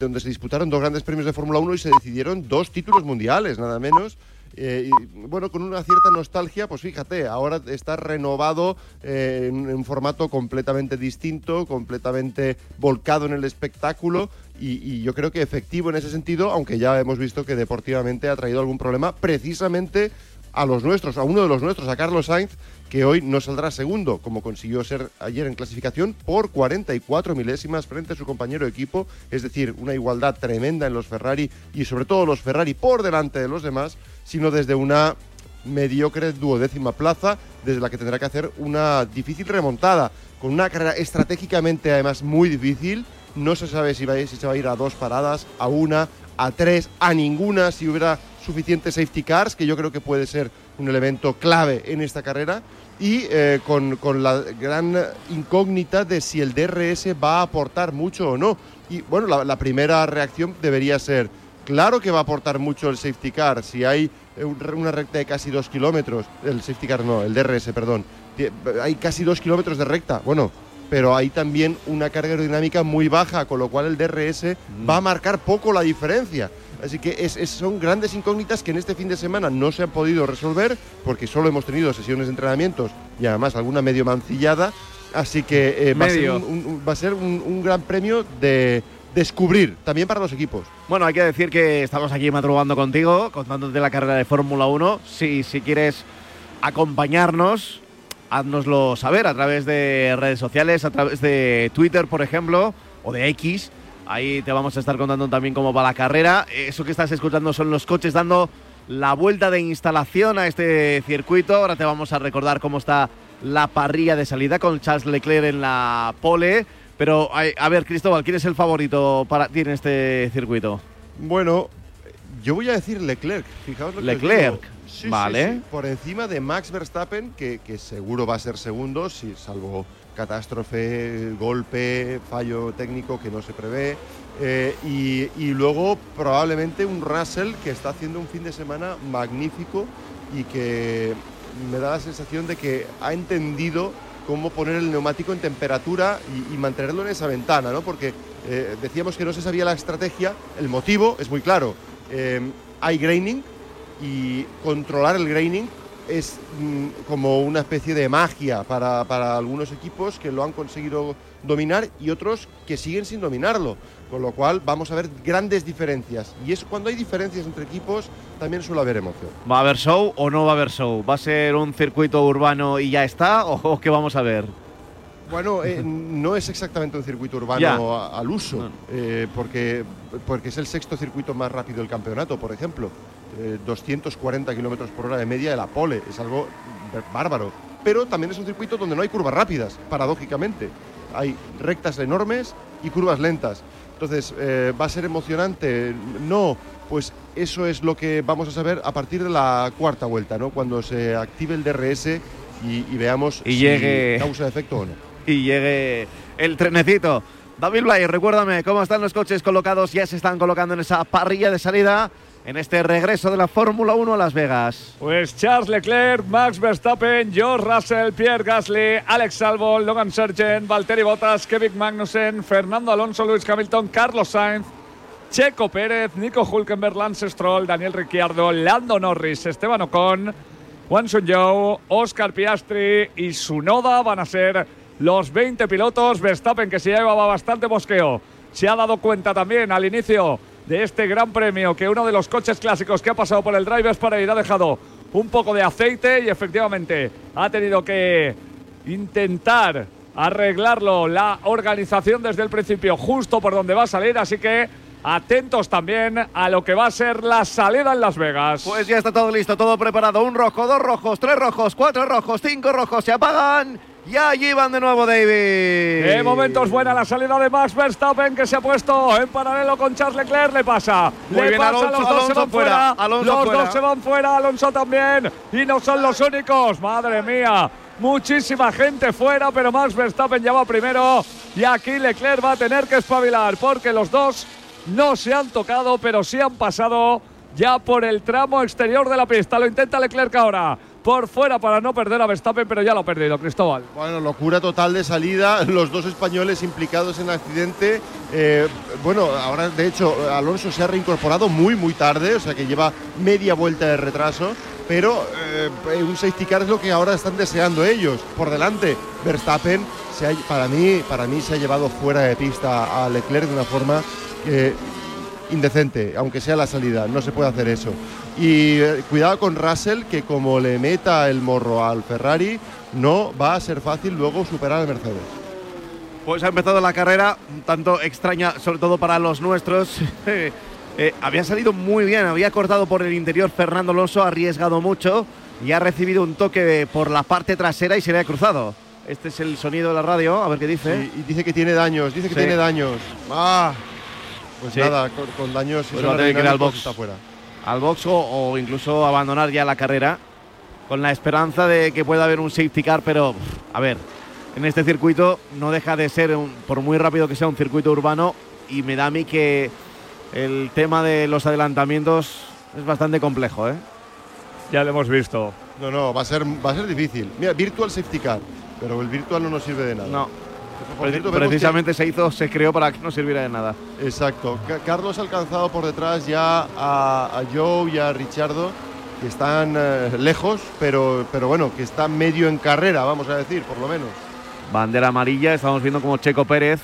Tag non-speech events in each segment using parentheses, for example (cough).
donde se disputaron dos grandes premios de Fórmula 1 y se decidieron dos títulos mundiales, nada menos. Eh, y, bueno, con una cierta nostalgia, pues fíjate, ahora está renovado eh, en, un formato completamente distinto, completamente volcado en el espectáculo y, y yo creo que efectivo en ese sentido, aunque ya hemos visto que deportivamente ha traído algún problema precisamente a los nuestros, a uno de los nuestros, a Carlos Sainz, que hoy no saldrá segundo, como consiguió ser ayer en clasificación, por 44 milésimas frente a su compañero de equipo, es decir, una igualdad tremenda en los Ferrari y sobre todo los Ferrari por delante de los demás, sino desde una mediocre duodécima plaza, desde la que tendrá que hacer una difícil remontada, con una carrera estratégicamente además muy difícil, no se sabe si, se va a ir a dos paradas, a una, a tres, a ninguna, si hubiera suficientes safety cars, que yo creo que puede ser un elemento clave en esta carrera, y eh, con, con, la gran incógnita de si el DRS va a aportar mucho o no. Y bueno, la, la, primera reacción debería ser, claro que va a aportar mucho el safety car, si hay una recta de casi dos kilómetros, el safety car no, el DRS, perdón, hay casi dos kilómetros de recta, bueno, pero hay también una carga aerodinámica muy baja, con lo cual el DRS mm. va a marcar poco la diferencia. Así que es, es, son grandes incógnitas que en este fin de semana no se han podido resolver porque solo hemos tenido sesiones de entrenamientos y además alguna medio mancillada. Así que eh, va, a ser, un, un, va a ser un, un gran premio de, descubrir también para los equipos. Bueno, hay que decir que estamos aquí madrugando contigo, contándote la carrera de Fórmula 1. Si, si quieres acompañarnos, háznoslo saber a través de redes sociales, a través de Twitter, por ejemplo, o de X. Ahí te vamos a estar contando también cómo va la carrera. Eso que estás escuchando son los coches dando la vuelta de instalación a este circuito. Ahora te vamos a recordar cómo está la parrilla de salida con Charles Leclerc en la pole. Pero a ver, Cristóbal, ¿quién es el favorito para ti en este circuito? Bueno, yo voy a decir Leclerc. Fijaos lo que Leclerc. Sí, vale. Sí, sí. Por encima de Max Verstappen, que, que, seguro va a ser segundo, si, salvo catástrofe, golpe, fallo técnico que no se prevé. Eh, y, luego probablemente un Russell que está haciendo un fin de semana magnífico y que me da la sensación de que ha entendido cómo poner el neumático en temperatura y, y mantenerlo en esa ventana, ¿no? Porque eh, decíamos que no se sabía la estrategia, el motivo es muy claro. Eh, hay graining y controlar el graining es mm, como una especie de magia para, para, algunos equipos que lo han conseguido dominar y otros que siguen sin dominarlo. Con lo cual vamos a ver grandes diferencias. Y es cuando hay diferencias entre equipos también suele haber emoción. ¿Va a haber show o no va a haber show? ¿Va a ser un circuito urbano y ya está? ¿O, o qué vamos a ver? Bueno, eh, (laughs) no es exactamente un circuito urbano al uso, no. eh, porque, porque es el sexto circuito más rápido del campeonato, por ejemplo. Eh, 240 kilómetros por hora de media de la pole, es algo bárbaro. Pero también es un circuito donde no hay curvas rápidas, paradójicamente. Hay rectas enormes y curvas lentas. Entonces, eh, ¿va a ser emocionante? No, pues eso es lo que vamos a saber a partir de la cuarta vuelta, ¿no? Cuando se active el DRS y, y veamos y si llegue... causa efecto o no. (laughs) Y llegue el trenecito. David Blay, recuérdame cómo están los coches colocados, ya se están colocando en esa parrilla de salida en este regreso de la Fórmula 1 a Las Vegas. Pues Charles Leclerc, Max Verstappen, George Russell, Pierre Gasly, Alex Albon, Logan Sargent, Valtteri Bottas, Kevin Magnussen, Fernando Alonso, Lewis Hamilton, Carlos Sainz, Checo Pérez, Nico Hulkenberg, Lance Stroll, Daniel Ricciardo, Lando Norris, Esteban Ocon, Juan Zhou, Oscar Piastri y Sunoda van a ser los 20 pilotos. Verstappen, que se llevaba bastante mosqueo, se ha dado cuenta también al inicio de este gran premio que uno de los coches clásicos que ha pasado por el Drivers Parade ha dejado un poco de aceite y efectivamente ha tenido que intentar arreglarlo la organización desde el principio justo por donde va a salir, así que atentos también a lo que va a ser la salida en Las Vegas. Pues ya está todo listo, todo preparado, un rojo, dos rojos, tres rojos, cuatro rojos, cinco rojos, se apagan y allí van de nuevo, David. De momento es buena la salida de Max Verstappen que se ha puesto en paralelo con Charles Leclerc. Le pasa. Muy le bien, pasa. Alonso, los dos Alonso se van fuera, fuera. Alonso los fuera. dos se van fuera. Alonso también. Y no son los únicos. Madre mía. Muchísima gente fuera, pero Max Verstappen ya va primero. Y aquí Leclerc va a tener que espabilar porque los dos no se han tocado, pero sí han pasado ya por el tramo exterior de la pista. Lo intenta Leclerc ahora. Por fuera para no perder a Verstappen, pero ya lo ha perdido, Cristóbal. Bueno, locura total de salida. (laughs) Los dos españoles implicados en el accidente. Eh, bueno, ahora de hecho Alonso se ha reincorporado muy, muy tarde, o sea que lleva media vuelta de retraso. Pero eh, un safety car es lo que ahora están deseando ellos. Por delante, Verstappen, se ha- para, mí, para mí se ha llevado fuera de pista a Leclerc de una forma que indecente, aunque sea la salida, no se puede hacer eso. Y eh, cuidado con Russell, que como le meta el morro al Ferrari, no va a ser fácil luego superar al Mercedes. Pues ha empezado la carrera un tanto extraña, sobre todo para los nuestros. (laughs) Eh, había salido muy bien, había cortado por el interior Fernando Alonso, ha arriesgado mucho y ha recibido un toque por la parte trasera y se le ha cruzado. Este es el sonido de la radio, a ver qué dice. Y, y dice que tiene daños, dice que Sí. tiene daños. Ah, pues Sí. nada, con, con daños Pues va a tener que ir al box. está fuera. Al box o, o incluso abandonar ya la carrera con la esperanza de que pueda haber un safety car, pero a ver, en este circuito no deja de ser, un- por muy rápido que sea, un circuito urbano y me da a mí que el tema de los adelantamientos es bastante complejo, ¿eh? Ya lo hemos visto. No, no, va a ser, va a ser difícil. Mira, virtual safety car, pero el virtual no nos sirve de nada. No, Cierto, que- precisamente se hizo, se creó para que no sirviera de nada. Exacto. Ca- Carlos ha alcanzado por detrás ya a, a Joe y a Richardo, que están eh, lejos, pero, pero bueno, que están medio en carrera, vamos a decir, por lo menos. Bandera amarilla, estamos viendo como Checo Pérez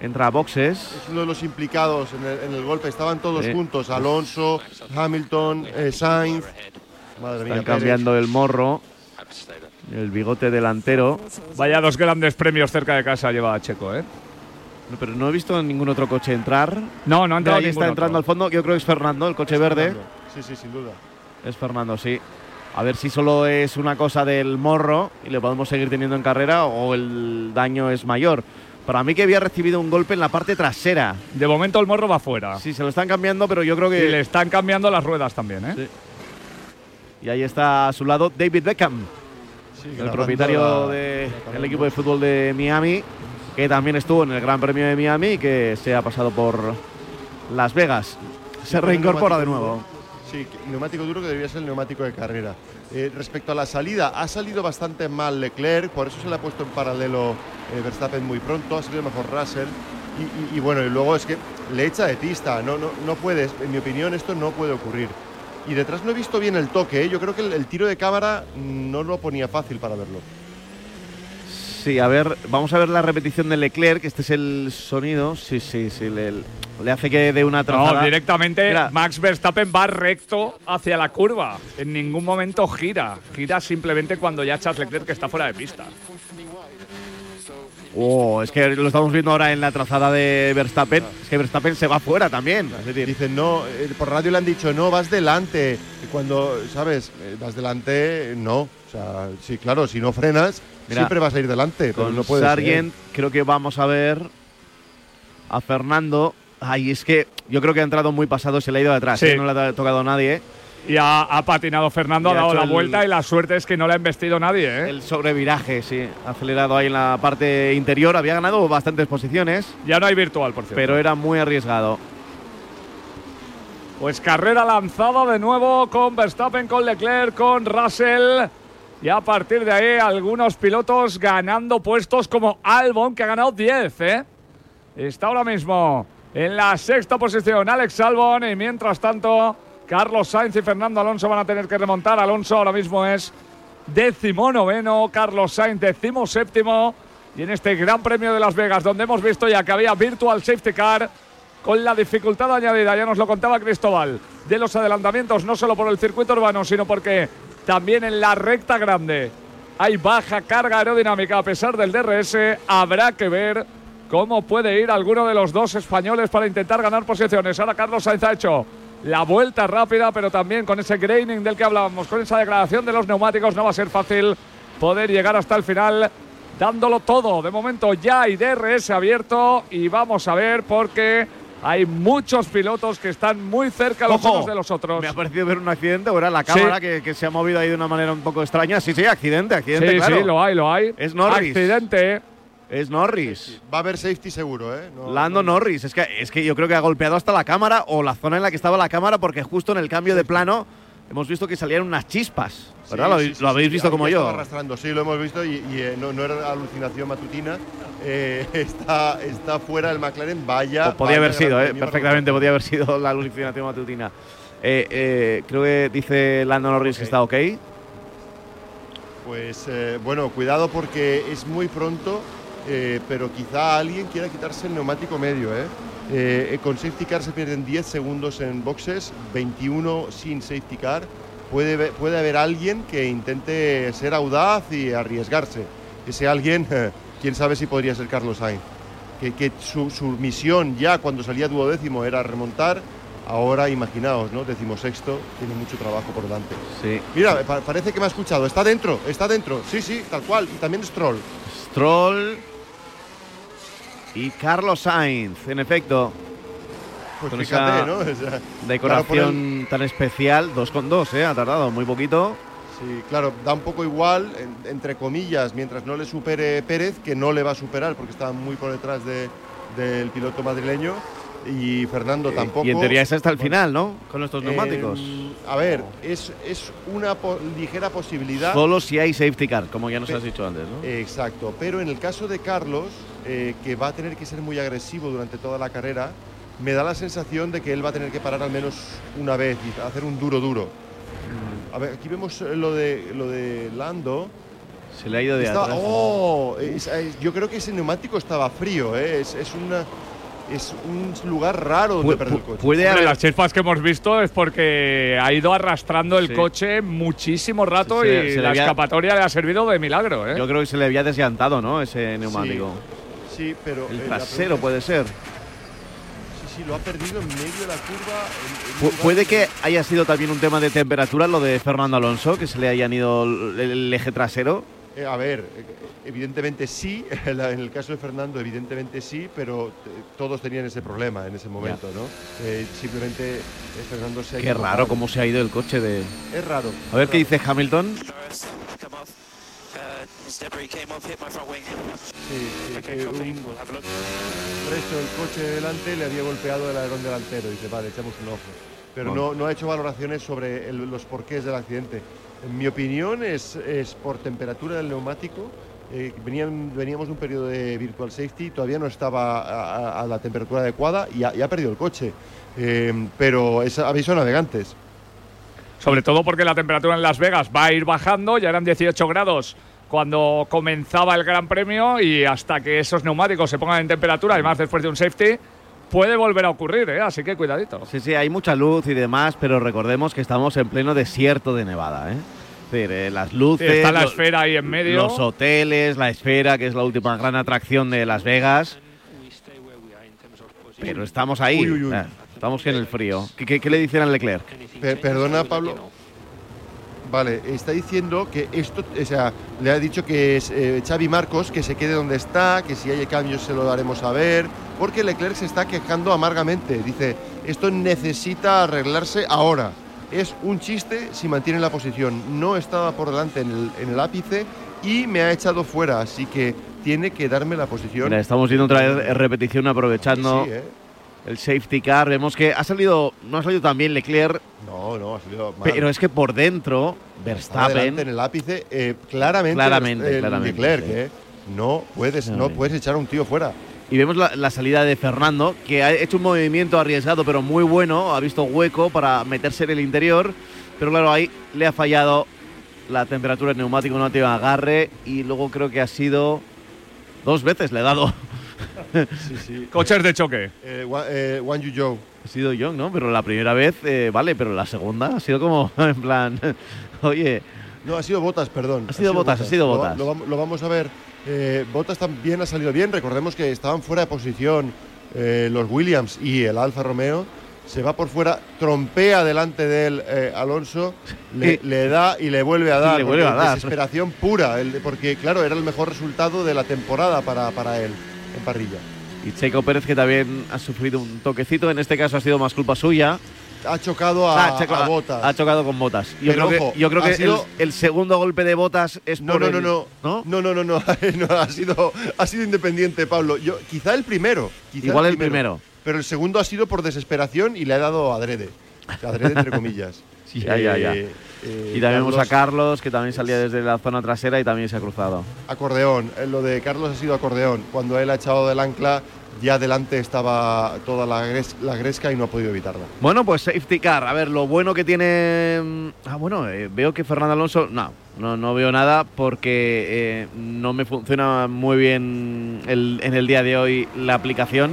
entra a boxes. Es uno de los implicados en el, en el golpe. Estaban todos Sí. juntos, Alonso, Hamilton, eh, Sainz. Madre mía, Están Pérez. cambiando el morro, el bigote delantero. Vaya dos grandes premios cerca de casa lleva Checo, ¿eh? No, pero no he visto ningún otro coche entrar. No, no ha entrado Ahí está entrando al fondo. Yo creo que es Fernando, el coche verde. Sí, sí, sin duda. Es Fernando, sí. A ver si solo es una cosa del morro y le podemos seguir teniendo en carrera o el daño es mayor. Para mí que había recibido un golpe en la parte trasera. De momento el morro va fuera. Sí, se lo están cambiando, pero yo creo Y que... le están cambiando las ruedas también, ¿eh? Sí. Y ahí está a su lado David Beckham, Sí, el propietario del la- equipo de fútbol de Miami, que también estuvo en el Gran Premio de Miami y que se ha pasado por Las Vegas. Se reincorpora de nuevo. Sí, neumático duro que debería ser el neumático de carrera. Eh, respecto a la salida, ha salido bastante mal Leclerc, por eso se le ha puesto en paralelo eh, Verstappen muy pronto, ha salido mejor Russell. Y, y- y bueno, y luego es que le echa de pista, no, no, no puedes, en mi opinión esto no puede ocurrir. Y detrás no he visto bien el toque, ¿eh? yo creo que el, el tiro de cámara no lo ponía fácil para verlo. Sí, a ver, vamos a ver la repetición de Leclerc, este es el sonido. Sí, sí, sí, le, le hace que dé una trazada. No, directamente Mira. Max Verstappen va recto hacia la curva. En ningún momento gira. Gira simplemente cuando ya Charles Leclerc que está fuera de pista. Oh, es que lo estamos viendo ahora en la trazada de Verstappen. Es que Verstappen se va fuera también. Es decir, Dicen, no, eh, por radio le han dicho, no, vas delante. Y cuando, ¿sabes? Eh, vas delante, no. O sea, sí, claro, si no frenas, Mira, siempre vas a ir delante. Pero con no puede Sargent creo que vamos a ver a Fernando. Ay, es que yo creo que ha entrado muy pasado, se le ha ido detrás. Sí. ¿eh? No le ha tocado a nadie. Y ha, ha patinado Fernando, ha dado la el- vuelta y la suerte es que no le ha embestido nadie, ¿eh? El sobreviraje, sí. Ha acelerado ahí en la parte interior. Había ganado bastantes posiciones, Ya no hay virtual, por cierto. pero era muy arriesgado. Pues carrera lanzada de nuevo con Verstappen, con Leclerc, con Russell. Y a partir de ahí, algunos pilotos ganando puestos como Albon, que ha ganado 10, ¿eh? Está ahora mismo en la sexta posición Alex Albon. Y mientras tanto, Carlos Sainz y Fernando Alonso van a tener que remontar. Alonso ahora mismo es décimo noveno, Carlos Sainz décimo séptimo. Y en este Gran Premio de Las Vegas, donde hemos visto ya que había Virtual Safety Car, con la dificultad añadida, ya nos lo contaba Cristóbal, de los adelantamientos, no solo por el circuito urbano, sino porque también en la recta grande hay baja carga aerodinámica a pesar del DRS. Habrá que ver cómo puede ir alguno de los dos españoles para intentar ganar posiciones. Ahora Carlos Sainz ha hecho la vuelta rápida, pero también con ese graining del que hablábamos, con esa degradación de los neumáticos, no va a ser fácil poder llegar hasta el final dándolo todo. De momento ya hay DRS abierto y vamos a ver porque hay muchos pilotos que están muy cerca los Ojo, unos de los otros. Me ha parecido ver un accidente, o era la Sí. cámara que, que se ha movido ahí de una manera un poco extraña. Sí, sí, accidente, accidente, Sí, claro. sí, lo hay, lo hay. Es Norris. Accidente. Es Norris. Va a haber safety seguro, ¿eh? No- Lando no- Norris. Es que, es que yo creo que ha golpeado hasta la cámara o la zona en la que estaba la cámara porque justo en el cambio de plano hemos visto que salían unas chispas. Sí, ¿Verdad? lo, sí, habéis- sí, lo habéis visto como yo. arrastrando, sí, lo hemos visto y, y, eh, no, no era alucinación matutina. Eh, (laughs) está, está fuera el McLaren, vaya. Po- podía vaya haber sido, ¿eh? perfectamente podía haber sido la alucinación matutina. Creo que dice Lando Norris que está ok. Pues bueno, cuidado porque es muy pronto, eh, pero quizá alguien quiera quitarse el neumático medio. ¿eh? Eh, con safety car se pierden 10 segundos en boxes, 21 sin safety car. Puede, puede haber alguien que intente ser audaz y arriesgarse. Ese alguien, (laughs) quién sabe si podría ser Carlos Sainz. Que, que su, su misión ya cuando salía duodécimo era remontar. Ahora imaginaos, ¿no? Decimosexto, tiene mucho trabajo por delante. Sí. Mira, pa- parece que me ha escuchado. Está dentro, está dentro. Sí, sí, tal cual. Y también Stroll. Stroll y Carlos Sainz, en efecto. Pues Con fíjate, esa ¿no? (laughs) O sea, Decoración tan especial, 2 con 2, ¿eh? Ha tardado muy poquito. sí, claro, da un poco igual, en- entre comillas, mientras no le supere Pérez, que no le va a superar porque está muy por detrás de- del piloto madrileño. Y Fernando Eh, tampoco. Y en teoría es hasta el final, ¿no? Con estos neumáticos. eh, a ver, es, es una po- ligera posibilidad. Solo si hay safety car, como ya nos Pe- has dicho antes, ¿no? Exacto, pero en el caso de Carlos, eh, que va a tener que ser muy agresivo durante toda la carrera, me da la sensación de que él va a tener que parar al menos una vez y hacer un duro duro. A ver, aquí vemos eh, lo de, lo de Lando. Se le ha ido de Estaba- atrás. ¡Oh! Es- es- yo creo que ese neumático estaba frío, ¿eh? es, es una, es un lugar raro donde Pu- perder el coche. puede haber. las chispas que hemos visto es porque ha ido arrastrando el Sí. coche muchísimo rato Se- y se le la había- escapatoria le ha servido de milagro. ¿eh? Yo creo que se le había desllantado, ¿no? Ese neumático. Sí, pero. El eh, trasero puede ser. Sí, sí, lo ha perdido en medio de la curva. en- en puede que haya sido también un tema de temperatura lo de Fernando Alonso, que se le hayan ido el, el eje trasero. Eh, a ver, eh, evidentemente sí, (laughs) en el caso de Fernando evidentemente sí, pero eh, todos tenían ese problema en ese momento, ¿no? Eh, simplemente Fernando se ha Qué raro cómo se ha ido el coche de. Es raro. A ver es qué raro. dice Hamilton. First, come off. Uh, as debris came off, hit my front wing. Sí, sí, Okay, que copy. un We'll have a look. resto del coche de delante le había golpeado el alerón delantero. Dice, vale, echamos un ojo. Pero Bueno. no, no ha hecho valoraciones sobre el- los porqués del accidente. En mi opinión es, es por temperatura del neumático. Eh, venían, veníamos de un periodo de virtual safety, todavía no estaba a, a- a la temperatura adecuada y ha, y ha perdido el coche. Eh, pero es aviso a navegantes. Sobre todo porque la temperatura en Las Vegas va a ir bajando, ya eran 18 grados cuando comenzaba el Gran Premio y hasta que esos neumáticos se pongan en temperatura, y más después de un safety, puede volver a ocurrir, ¿eh? así que cuidadito. Sí, sí, hay mucha luz y demás, pero recordemos que estamos en pleno desierto de Nevada, ¿eh? Es decir, eh, las Sí, luces, está la lo- esfera ahí en medio. los hoteles, la esfera, que es la última gran atracción de Las Vegas, pero estamos ahí, Uy, uy, uy. eh, estamos en el frío. ¿Qué, qué- qué le dicen a Leclerc? Perdona, Pablo. Vale, está diciendo que esto, o sea, le ha dicho que es eh, Xavi Marcos que se quede donde está, que si hay cambios se lo daremos saber, porque Leclerc se está quejando amargamente. Dice, esto necesita arreglarse ahora. Es un chiste si mantiene la posición. No estaba por delante en el, en el ápice y me ha echado fuera, así que tiene que darme la posición. Mira, estamos viendo otra vez repetición aprovechando Sí, ¿eh? El safety car. Vemos que ha salido, no ha salido tan bien Leclerc, No, no, ha salido mal. pero es que por dentro adelante en Verstappen el ápice, eh, claramente, Claramente, claramente, Leclerc, sí. eh. No puedes, no puedes echar a un tío fuera. y vemos la, la salida de Fernando, que ha hecho un movimiento arriesgado pero muy bueno, ha visto hueco para meterse en el interior, pero claro, ahí le ha fallado la temperatura del neumático, no ha tenido agarre y luego creo que ha sido dos veces le he dado. Sí, sí. Coches de choque. Eh, Wa- eh, Wang Yuzhou. Ha sido Young, ¿no? Pero la primera vez, eh, vale, pero la segunda ha sido como (laughs) en plan, oye, No, ha sido Botas, perdón. Ha sido Bottas, ha sido Lo- Bottas. Lo, vam- lo vamos a ver. Eh, Botas también ha salido bien. Recordemos que estaban fuera de posición eh, los Williams y el Alfa Romeo. Se va por fuera, trompea delante de él eh, Alonso, le, le da y le vuelve a dar. le vuelve porque a dar. Desesperación pura, el- porque claro, era el mejor resultado de la temporada para, para él en parrilla. y Checo Pérez que también ha sufrido un toquecito, en este caso ha sido más culpa suya. Ha chocado a, Ah, Checo a ha- Botas. Ha chocado con botas. Yo Pero creo ojo, que, yo creo ha que sido- el, el segundo golpe de botas es No, por no, el- no, no, ¿no? no, no, no, no, (laughs) ha sido, ha sido independiente, Pablo. Yo, quizá el primero, quizá Igual el primero. pero el segundo ha sido por desesperación y le ha dado adrede, adrede entre (laughs) comillas. Ya, ya, ya. Eh, Y también vemos a Carlos- Carlos, que también salía desde la zona trasera y también se ha cruzado. Acordeón. Eh, Lo de Carlos ha sido acordeón. Cuando él ha echado del ancla, ya delante estaba toda la, gres- la gresca y no ha podido evitarla. Bueno, pues safety car. A ver, lo bueno que tiene. mm, Ah, bueno, eh, veo que Fernando Alonso. No, no, no veo nada porque eh, no me funciona muy bien el- en el día de hoy la aplicación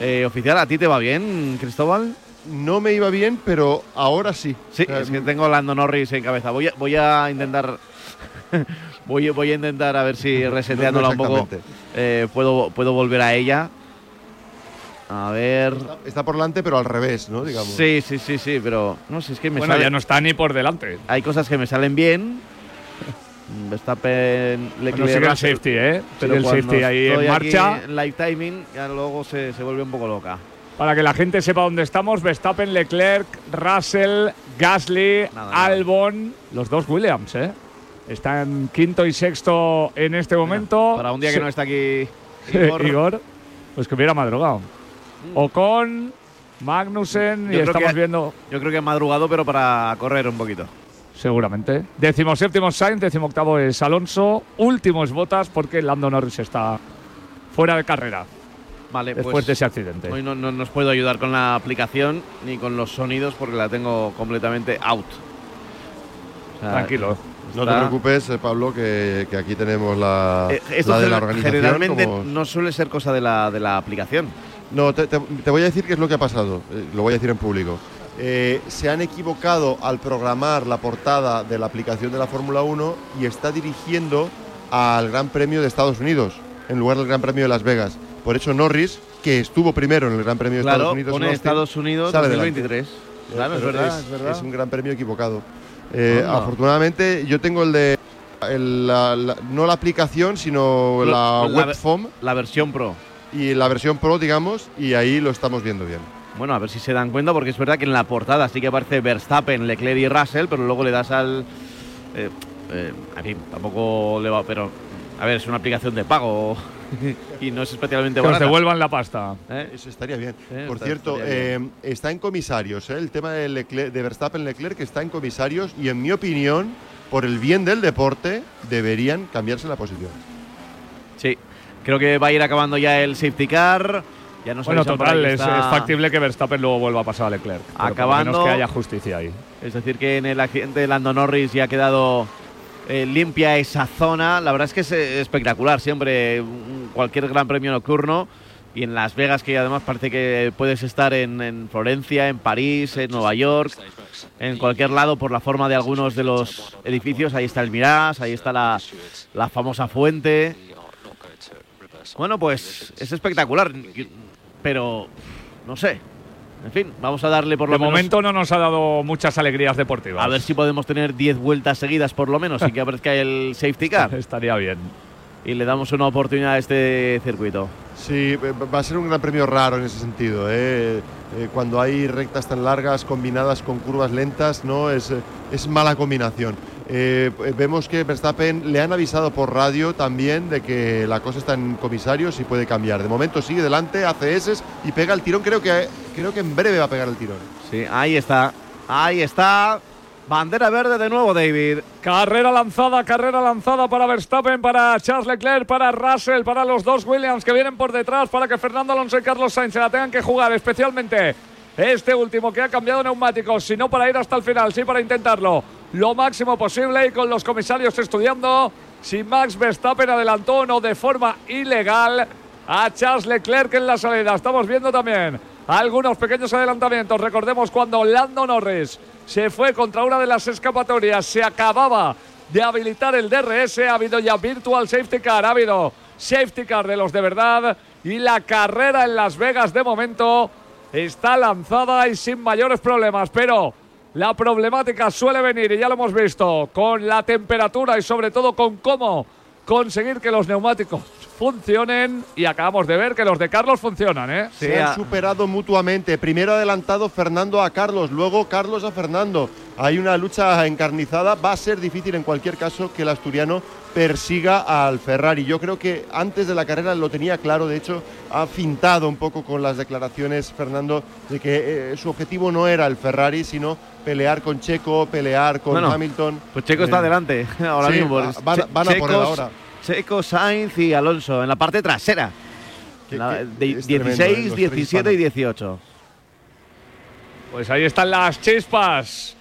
eh, oficial. ¿A ti te va bien, Cristóbal? No me iba bien, pero ahora sí. Sí, O sea, es que tengo a Lando Norris en cabeza. Voy a, voy a intentar. (laughs) voy, a- voy a intentar a ver si (laughs) reseteándola un poco eh, puedo, puedo volver a ella. A ver. Está por delante, pero al revés, ¿no? Digamos. Sí, sí, sí, sí, pero no sé, es que me Bueno, sale- ya no está ni por delante. hay cosas que me salen bien. Verstappen, Leclerc, Bueno, sigue el safety, ¿eh? pero Sigue el safety ahí en estoy aquí marcha. en live timing, ya luego se, se vuelve un poco loca. Para que la gente sepa dónde estamos, Verstappen, Leclerc, Russell, Gasly, Nada. Albon, los dos Williams, ¿eh? Están quinto y sexto en este momento. Para un día que no está aquí (laughs) Igor. Igor, pues que hubiera madrugado. Ocon, Magnussen, Yo y estamos que- viendo, yo creo que ha madrugado, pero para correr un poquito. seguramente. Décimo séptimo Sainz, décimo octavo es Alonso, último es Botas porque Lando Norris está fuera de carrera Vale, después pues de ese accidente. hoy no, no nos puedo ayudar con la aplicación ni con los sonidos porque la tengo completamente out. O sea, Tranquilo. No te preocupes, eh, Pablo, que, que aquí tenemos la, Eh, esto la de la organización. generalmente como- no suele ser cosa de la, de la aplicación. No, te, te- te voy a decir qué es lo que ha pasado. eh, lo voy a decir en público. Eh, se han equivocado al programar la portada de la aplicación de la Fórmula 1 y está dirigiendo al Gran Premio de Estados Unidos en lugar del Gran Premio de Las Vegas. Por eso Norris, que estuvo primero en el Gran Premio de Claro, Estados Unidos, pone Austin, Estados Unidos sale 2023. Eh, Claro, es verdad, es, verdad. es un Gran Premio equivocado. Eh, afortunadamente, yo tengo el de. el- la- la- no la aplicación, sino la la- webform La versión Pro. y la versión Pro, digamos, y ahí lo estamos viendo bien. Bueno, a ver si se dan cuenta, porque es verdad que en la portada sí que aparece Verstappen, Leclerc y Russell, pero luego le das al. Eh, eh, en fin, tampoco le va. Pero, a ver, es una aplicación de pago (laughs) y no es especialmente Que os barata. devuelvan la pasta. ¿eh? Eso estaría bien. Eh, Por está- cierto, eh, está en comisarios. eh, el tema de, Leclerc- de Verstappen Leclerc que está en comisarios y, en mi opinión, por el bien del deporte, deberían cambiarse la posición. Sí, creo que va a ir acabando ya el safety car. Ya nos Bueno, total, que es, está- es factible que Verstappen luego vuelva a pasar a Leclerc. pero por lo Acabando- menos que haya justicia ahí. Es decir, que en el accidente de Lando Norris ya ha quedado eh, limpia esa zona. La verdad es que es eh, espectacular siempre cualquier gran premio nocturno. Y en Las Vegas, que además parece que puedes estar en, en Florencia, en París, en Nueva York, en cualquier lado por la forma de algunos de los edificios. Ahí está el Mirage, ahí está la, la famosa fuente. Bueno, pues es espectacular, pero no sé. En fin, vamos a darle por lo De menos momento no nos ha dado muchas alegrías deportivas. a ver si podemos tener 10 vueltas seguidas por lo menos y que aparezca el safety car. Estaría bien. y le damos una oportunidad a este circuito. Sí, eh, va a ser un gran premio raro en ese sentido. ¿eh? Eh, cuando hay rectas tan largas combinadas con curvas lentas, no es, eh, es mala combinación. Eh, eh, vemos que Verstappen le han avisado por radio también de que la cosa está en comisarios y puede cambiar. De momento sigue delante, hace S y pega el tirón. Creo que, creo que en breve va a pegar el tirón. Sí, ahí está. Ahí está. Bandera verde de nuevo, David. Carrera lanzada, carrera lanzada para Verstappen, para Charles Leclerc, para Russell, para los dos Williams que vienen por detrás, para que Fernando Alonso y Carlos Sainz se la tengan que jugar, especialmente este último que ha cambiado neumáticos, si no para ir hasta el final, sí para intentarlo lo máximo posible y con los comisarios estudiando si Max Verstappen adelantó o no de forma ilegal a Charles Leclerc en la salida. Estamos viendo también algunos pequeños adelantamientos. Recordemos cuando Lando Norris se fue contra una de las escapatorias, se acababa de habilitar el DRS, ha habido ya Virtual Safety Car, ha habido Safety Car de los de verdad y la carrera en Las Vegas de momento está lanzada y sin mayores problemas, pero la problemática suele venir, y ya lo hemos visto, con la temperatura y sobre todo con cómo conseguir que los neumáticos funcionen. Y acabamos de ver que los de Carlos funcionan, ¿eh? Se han superado mutuamente. Primero adelantado Fernando a Carlos, luego Carlos a Fernando. Hay una lucha encarnizada. Va a ser difícil en cualquier caso que el asturiano persiga al Ferrari. Yo creo que antes de la carrera lo tenía claro, de hecho ha fintado un poco con las declaraciones Fernando de que eh, su objetivo no era el Ferrari, sino pelear con Checo, pelear con Bueno, Hamilton. Pues Checo está Eh, adelante (laughs) ahora sí, mismo. va- van- a por él ahora. Checo, Sainz y Alonso en la parte trasera. Que- La- que de- es tremendo, ¿eh? 16, Los tres 17 y hispanos. 18. Pues ahí están las chispas.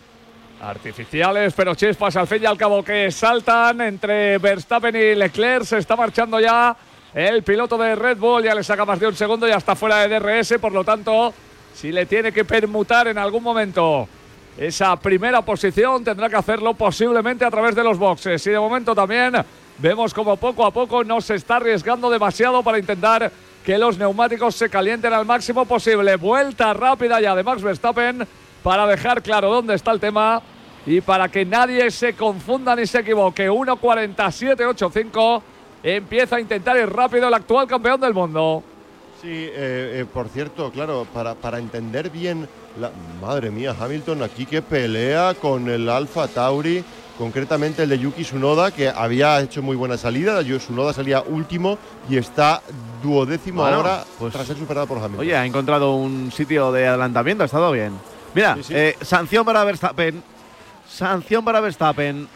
Artificiales, pero chispas al fin y al cabo que saltan entre Verstappen y Leclerc. Se está marchando ya el piloto de Red Bull. Ya le saca más de un segundo, ya está fuera de DRS. Por lo tanto, si le tiene que permutar en algún momento esa primera posición, tendrá que hacerlo posiblemente a través de los boxes. Y de momento también vemos como poco a poco no se está arriesgando demasiado para intentar que los neumáticos se calienten al máximo posible. Vuelta rápida ya de Max Verstappen para dejar claro dónde está el tema y para que nadie se confunda ni se equivoque. 1.47.85 empieza a intentar ir rápido el actual campeón del mundo. Sí, eh, eh, por cierto, claro, para, para entender bien, la, madre mía, Hamilton aquí que pelea con el Alfa Tauri, concretamente el de Yuki Tsunoda, que había hecho muy buena salida, Yuki Tsunoda salía último y está duodécimo Bueno, ahora pues- tras ser superado por Hamilton. Oye, ha encontrado un sitio de adelantamiento, ha estado bien. Mira, Sí, sí. eh, sanción para Verstappen. Sanción para Verstappen.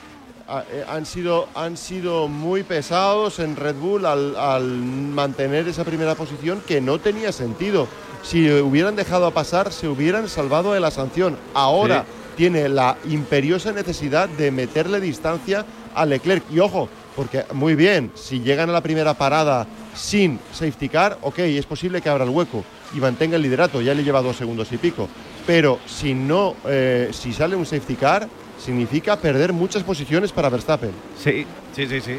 Ah, eh, han, sido, han sido muy pesados en Red Bull al, al mantener esa primera posición que no tenía sentido. Si hubieran dejado a pasar, se hubieran salvado de la sanción. Ahora tiene la imperiosa necesidad de meterle distancia a Leclerc. Y ojo, porque muy bien, si llegan a la primera parada sin safety car, ok, es posible que abra el hueco y mantenga el liderato, ya le lleva dos segundos y pico. Pero si no, eh, si sale un safety car, significa perder muchas posiciones para Verstappen. Sí, sí, sí, sí.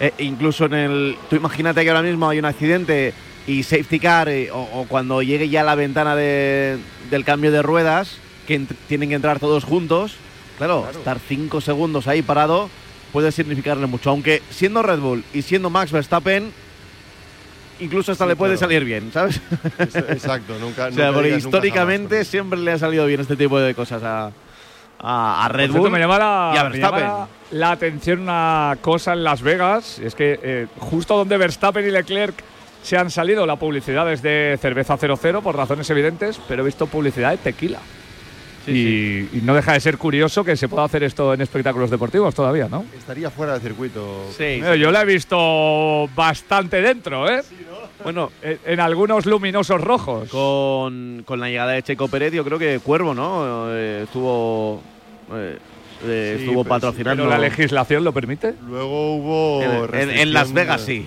Eh, incluso en el. Tú imagínate que ahora mismo hay un accidente y safety car, eh, o, o cuando llegue ya la ventana de- del cambio de ruedas, que tienen que entrar todos juntos. Claro, Claro. estar cinco segundos ahí parado puede significarle mucho. Aunque siendo Red Bull y siendo Max Verstappen, incluso hasta Sí, le puede claro. salir bien, ¿sabes? Es- Exacto, (laughs) nunca. o sea, nunca digas históricamente jamás. siempre le ha salido bien este tipo de cosas a, a, a Red Bull. me llama, la, y a me llama la- la atención una cosa en Las Vegas, es que eh, justo donde Verstappen y Leclerc se han salido, la publicidad es de cerveza 00 por razones evidentes, pero he visto publicidad de tequila. Y, y no deja de ser curioso que se pueda hacer esto en espectáculos deportivos todavía, ¿no? Estaría fuera del circuito. Sí, Mira, Yo la he visto bastante dentro, ¿eh? Bueno, En, en algunos luminosos rojos. con, con la llegada de Checo Pérez, yo creo que Cuervo, ¿no? Eh, estuvo eh, eh, Sí, estuvo pero sí, patrocinando. Pero la legislación lo permite. Luego hubo. en, en- Las Vegas, sí.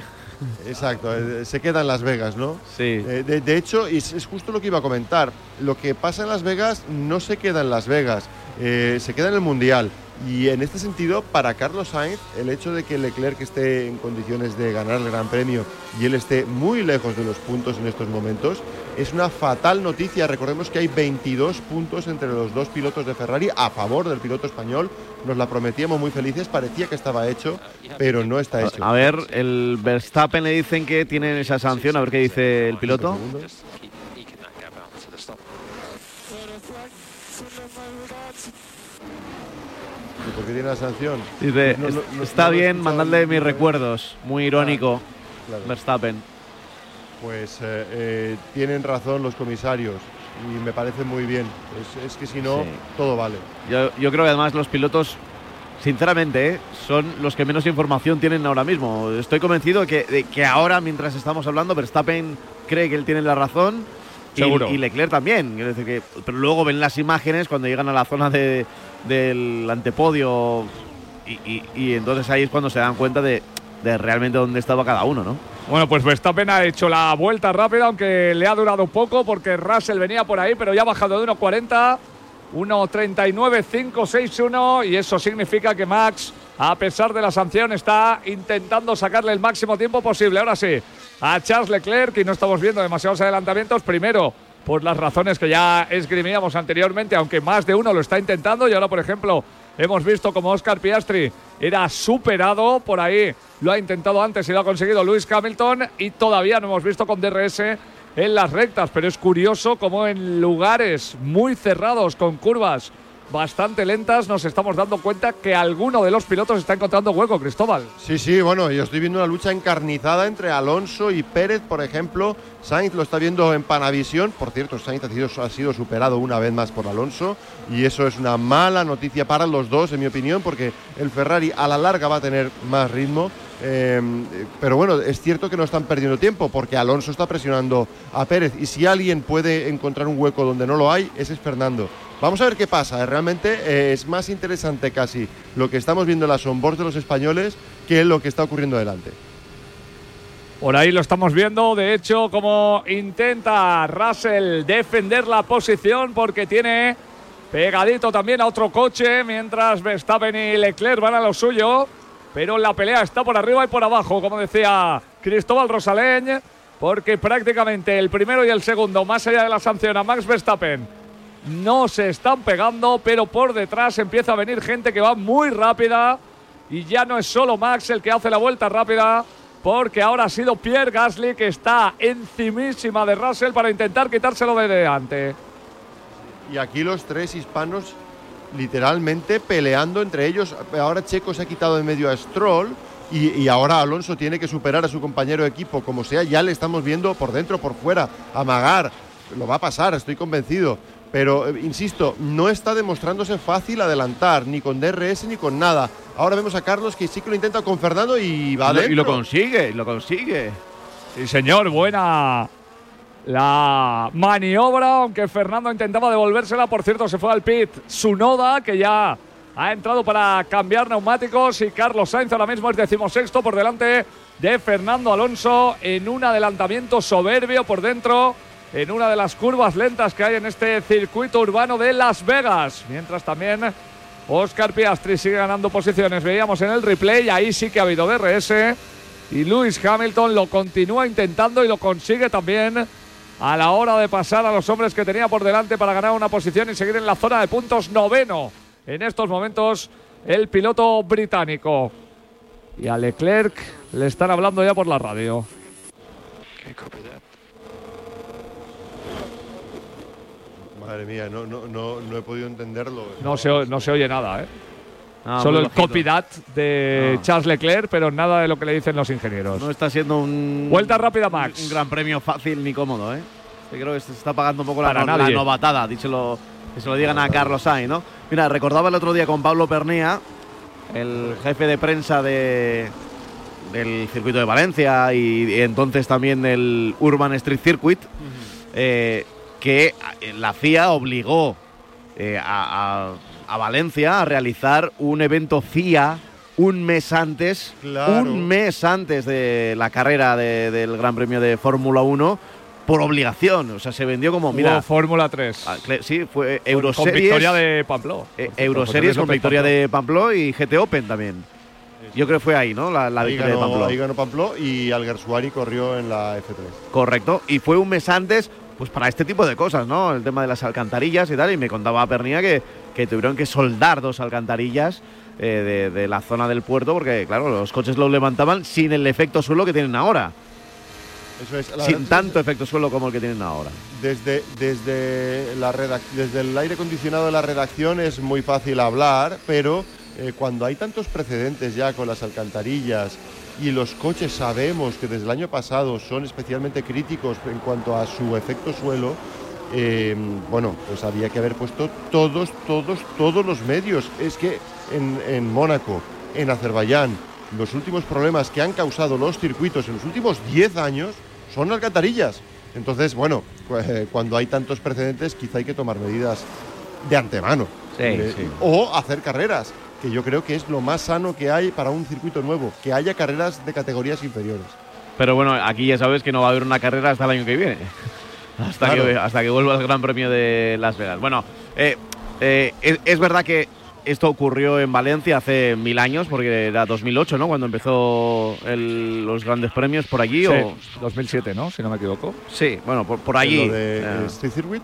Exacto, eh, se queda en Las Vegas, ¿no? Sí. Eh, de, de hecho, y es, es justo lo que iba a comentar. Lo que pasa en Las Vegas no se queda en Las Vegas, eh, se queda en el Mundial. Y en este sentido, para Carlos Sainz, el hecho de que Leclerc esté en condiciones de ganar el Gran Premio y él esté muy lejos de los puntos en estos momentos, es una fatal noticia. Recordemos que hay 22 puntos entre los dos pilotos de Ferrari a favor del piloto español. Nos la prometíamos muy felices, parecía que estaba hecho, pero no está hecho. A ver, el Verstappen le dicen que tienen esa sanción, a ver qué dice el piloto. ¿Y por qué tiene la sanción? Dice, No, no, "Es- no, está bien, mandadle mis ninguna vez". recuerdos. Muy irónico, Claro. Verstappen. Pues eh, eh, tienen razón los comisarios y me parece muy bien. Es, es que si no, Sí. todo vale. Yo, yo creo que además los pilotos, sinceramente, ¿eh? son los que menos información tienen ahora mismo. Estoy convencido que, de que ahora, mientras estamos hablando, Verstappen cree que él tiene la razón. y- Seguro. Y, Leclerc también. Quiero decir que, pero luego ven las imágenes cuando llegan a la zona de- del antepodio y, y- entonces ahí es cuando se dan cuenta de, de realmente dónde estaba cada uno, ¿no? Bueno, pues Verstappen ha hecho la vuelta rápida, aunque le ha durado poco porque Russell venía por ahí, pero ya ha bajado de 1.40, 1.39.561 y eso significa que Max, a pesar de la sanción, está intentando sacarle el máximo tiempo posible. Ahora sí, a Charles Leclerc y no estamos viendo demasiados adelantamientos. Primero, por las razones que ya esgrimíamos anteriormente, aunque más de uno lo está intentando y ahora, por ejemplo, Hemos visto como Oscar Piastri era superado por ahí. Lo ha intentado antes y lo ha conseguido Lewis Hamilton y todavía no hemos visto con DRS en las rectas. Pero es curioso como en lugares muy cerrados con curvas bastante lentas, nos estamos dando cuenta que alguno de los pilotos está encontrando hueco, Cristóbal. Sí, sí, bueno, yo estoy viendo una lucha encarnizada entre Alonso y Pérez, por ejemplo. Sainz lo está viendo en Panavisión. Por cierto, Sainz ha sido, ha sido superado una vez más por Alonso. Y eso es una mala noticia para los dos, en mi opinión, porque el Ferrari a la larga va a tener más ritmo. Eh, pero bueno, es cierto que no están perdiendo tiempo porque Alonso está presionando a Pérez y si alguien puede encontrar un hueco donde no lo hay, ese es Fernando. Vamos a ver qué pasa. Realmente eh, es más interesante casi lo que estamos viendo en las onboards de los españoles que lo que está ocurriendo delante. Por ahí lo estamos viendo, de hecho, como intenta Russell defender la posición porque tiene pegadito también a otro coche, mientras Verstappen y Leclerc van a lo suyo. Pero la pelea está por arriba y por abajo, como decía Cristóbal Rosaleñ, porque prácticamente el primero y el segundo, más allá de la sanción a Max Verstappen, no se están pegando, pero por detrás empieza a venir gente que va muy rápida y ya no es solo Max el que hace la vuelta rápida, porque ahora ha sido Pierre Gasly que está encimísima de Russell para intentar quitárselo de delante. Y aquí los tres hispanos literalmente peleando entre ellos. Ahora Checo se ha quitado de medio a Stroll y, y, ahora Alonso tiene que superar a su compañero de equipo, como sea, ya le estamos viendo por dentro, por fuera, amagar. Lo va a pasar, estoy convencido. Pero, eh, insisto, no está demostrándose fácil adelantar, ni con DRS ni con nada. Ahora vemos a Carlos que sí que lo intenta con Fernando y va Y lo, y lo adentro. consigue, lo consigue. Sí, señor, buena la maniobra, aunque Fernando intentaba devolvérsela. Por cierto, se fue al pit Sunoda, que ya ha entrado para cambiar neumáticos. Y Carlos Sainz ahora mismo es decimosexto por delante de Fernando Alonso en un adelantamiento soberbio por dentro. En una de las curvas lentas que hay en este circuito urbano de Las Vegas. Mientras también Oscar Piastri sigue ganando posiciones. Veíamos en el replay, ahí sí que ha habido DRS. Y Lewis Hamilton lo continúa intentando y lo consigue también a la hora de pasar a los hombres que tenía por delante para ganar una posición y seguir en la zona de puntos noveno. En estos momentos el piloto británico. Y a Leclerc le están hablando ya por la radio. Okay, copy that. Madre mía, no, no, no, no he podido entenderlo. No se, no se oye nada, ¿eh? Ah, Solo el bajito. copy that de Ah. Charles Leclerc, pero nada de lo que le dicen los ingenieros. No está siendo un. Vuelta rápida, Max. Un, un gran premio fácil ni cómodo, ¿eh? Yo creo que se está pagando un poco la, novatada, díselo, que se lo digan a Carlos Sainz, ¿no? Mira, recordaba el otro día con Pablo Pernía, el jefe de prensa de, del circuito de Valencia y, y entonces también del Urban Street Circuit, eh, que eh, la FIA obligó eh, a, a- a Valencia a realizar un evento FIA un mes antes, Claro. un mes antes de la carrera de- del Gran Premio de Fórmula 1 por obligación. O sea, se vendió como, mira, Fórmula 3. ah, sí, fue Euroseries, con victoria de Pampló. eh, Euroseries con victoria de Pampló y GT Open también. Yo creo que fue ahí, ¿no? La, la ahí, victoria de Pampló. ahí ganó Pampló y Alguersuari corrió en la F3. Correcto. Y fue un mes antes, pues para este tipo de cosas, ¿no? El tema de las alcantarillas y tal. Y me contaba Pernía que, que tuvieron que soldar dos alcantarillas eh, de, de la zona del puerto porque, claro, los coches los levantaban sin el efecto suelo que tienen ahora. Eso es. la sin es tanto efecto suelo como el que tienen ahora. Desde, desde, la desde el aire acondicionado de la redacción es muy fácil hablar, pero eh, cuando hay tantos precedentes ya con las alcantarillas y los coches sabemos que desde el año pasado son especialmente críticos en cuanto a su efecto suelo, eh, bueno, pues había que haber puesto todos, todos, todos los medios. Es que en, en Mónaco, en Azerbaiyán, los últimos problemas que han causado los circuitos en los últimos 10 años son alcantarillas. Entonces, bueno, eh, cuando hay tantos precedentes, quizá hay que tomar medidas de antemano. Sí, Eh, sí. O hacer carreras, que yo creo que es lo más sano que hay para un circuito nuevo, que haya carreras de categorías inferiores. Pero bueno, aquí ya sabes que no va a haber una carrera hasta el año que viene. (laughs) Hasta, Claro. que, hasta que vuelva el Gran Premio de Las Vegas. Bueno, eh, eh, es, es verdad que esto ocurrió en Valencia hace mil años, porque era 2008, ¿no? Cuando empezó el- los grandes premios por allí. Sí, O, 2007, ¿no? Si no me equivoco. sí, bueno, por, por allí. Lo de eh, Street Circuit,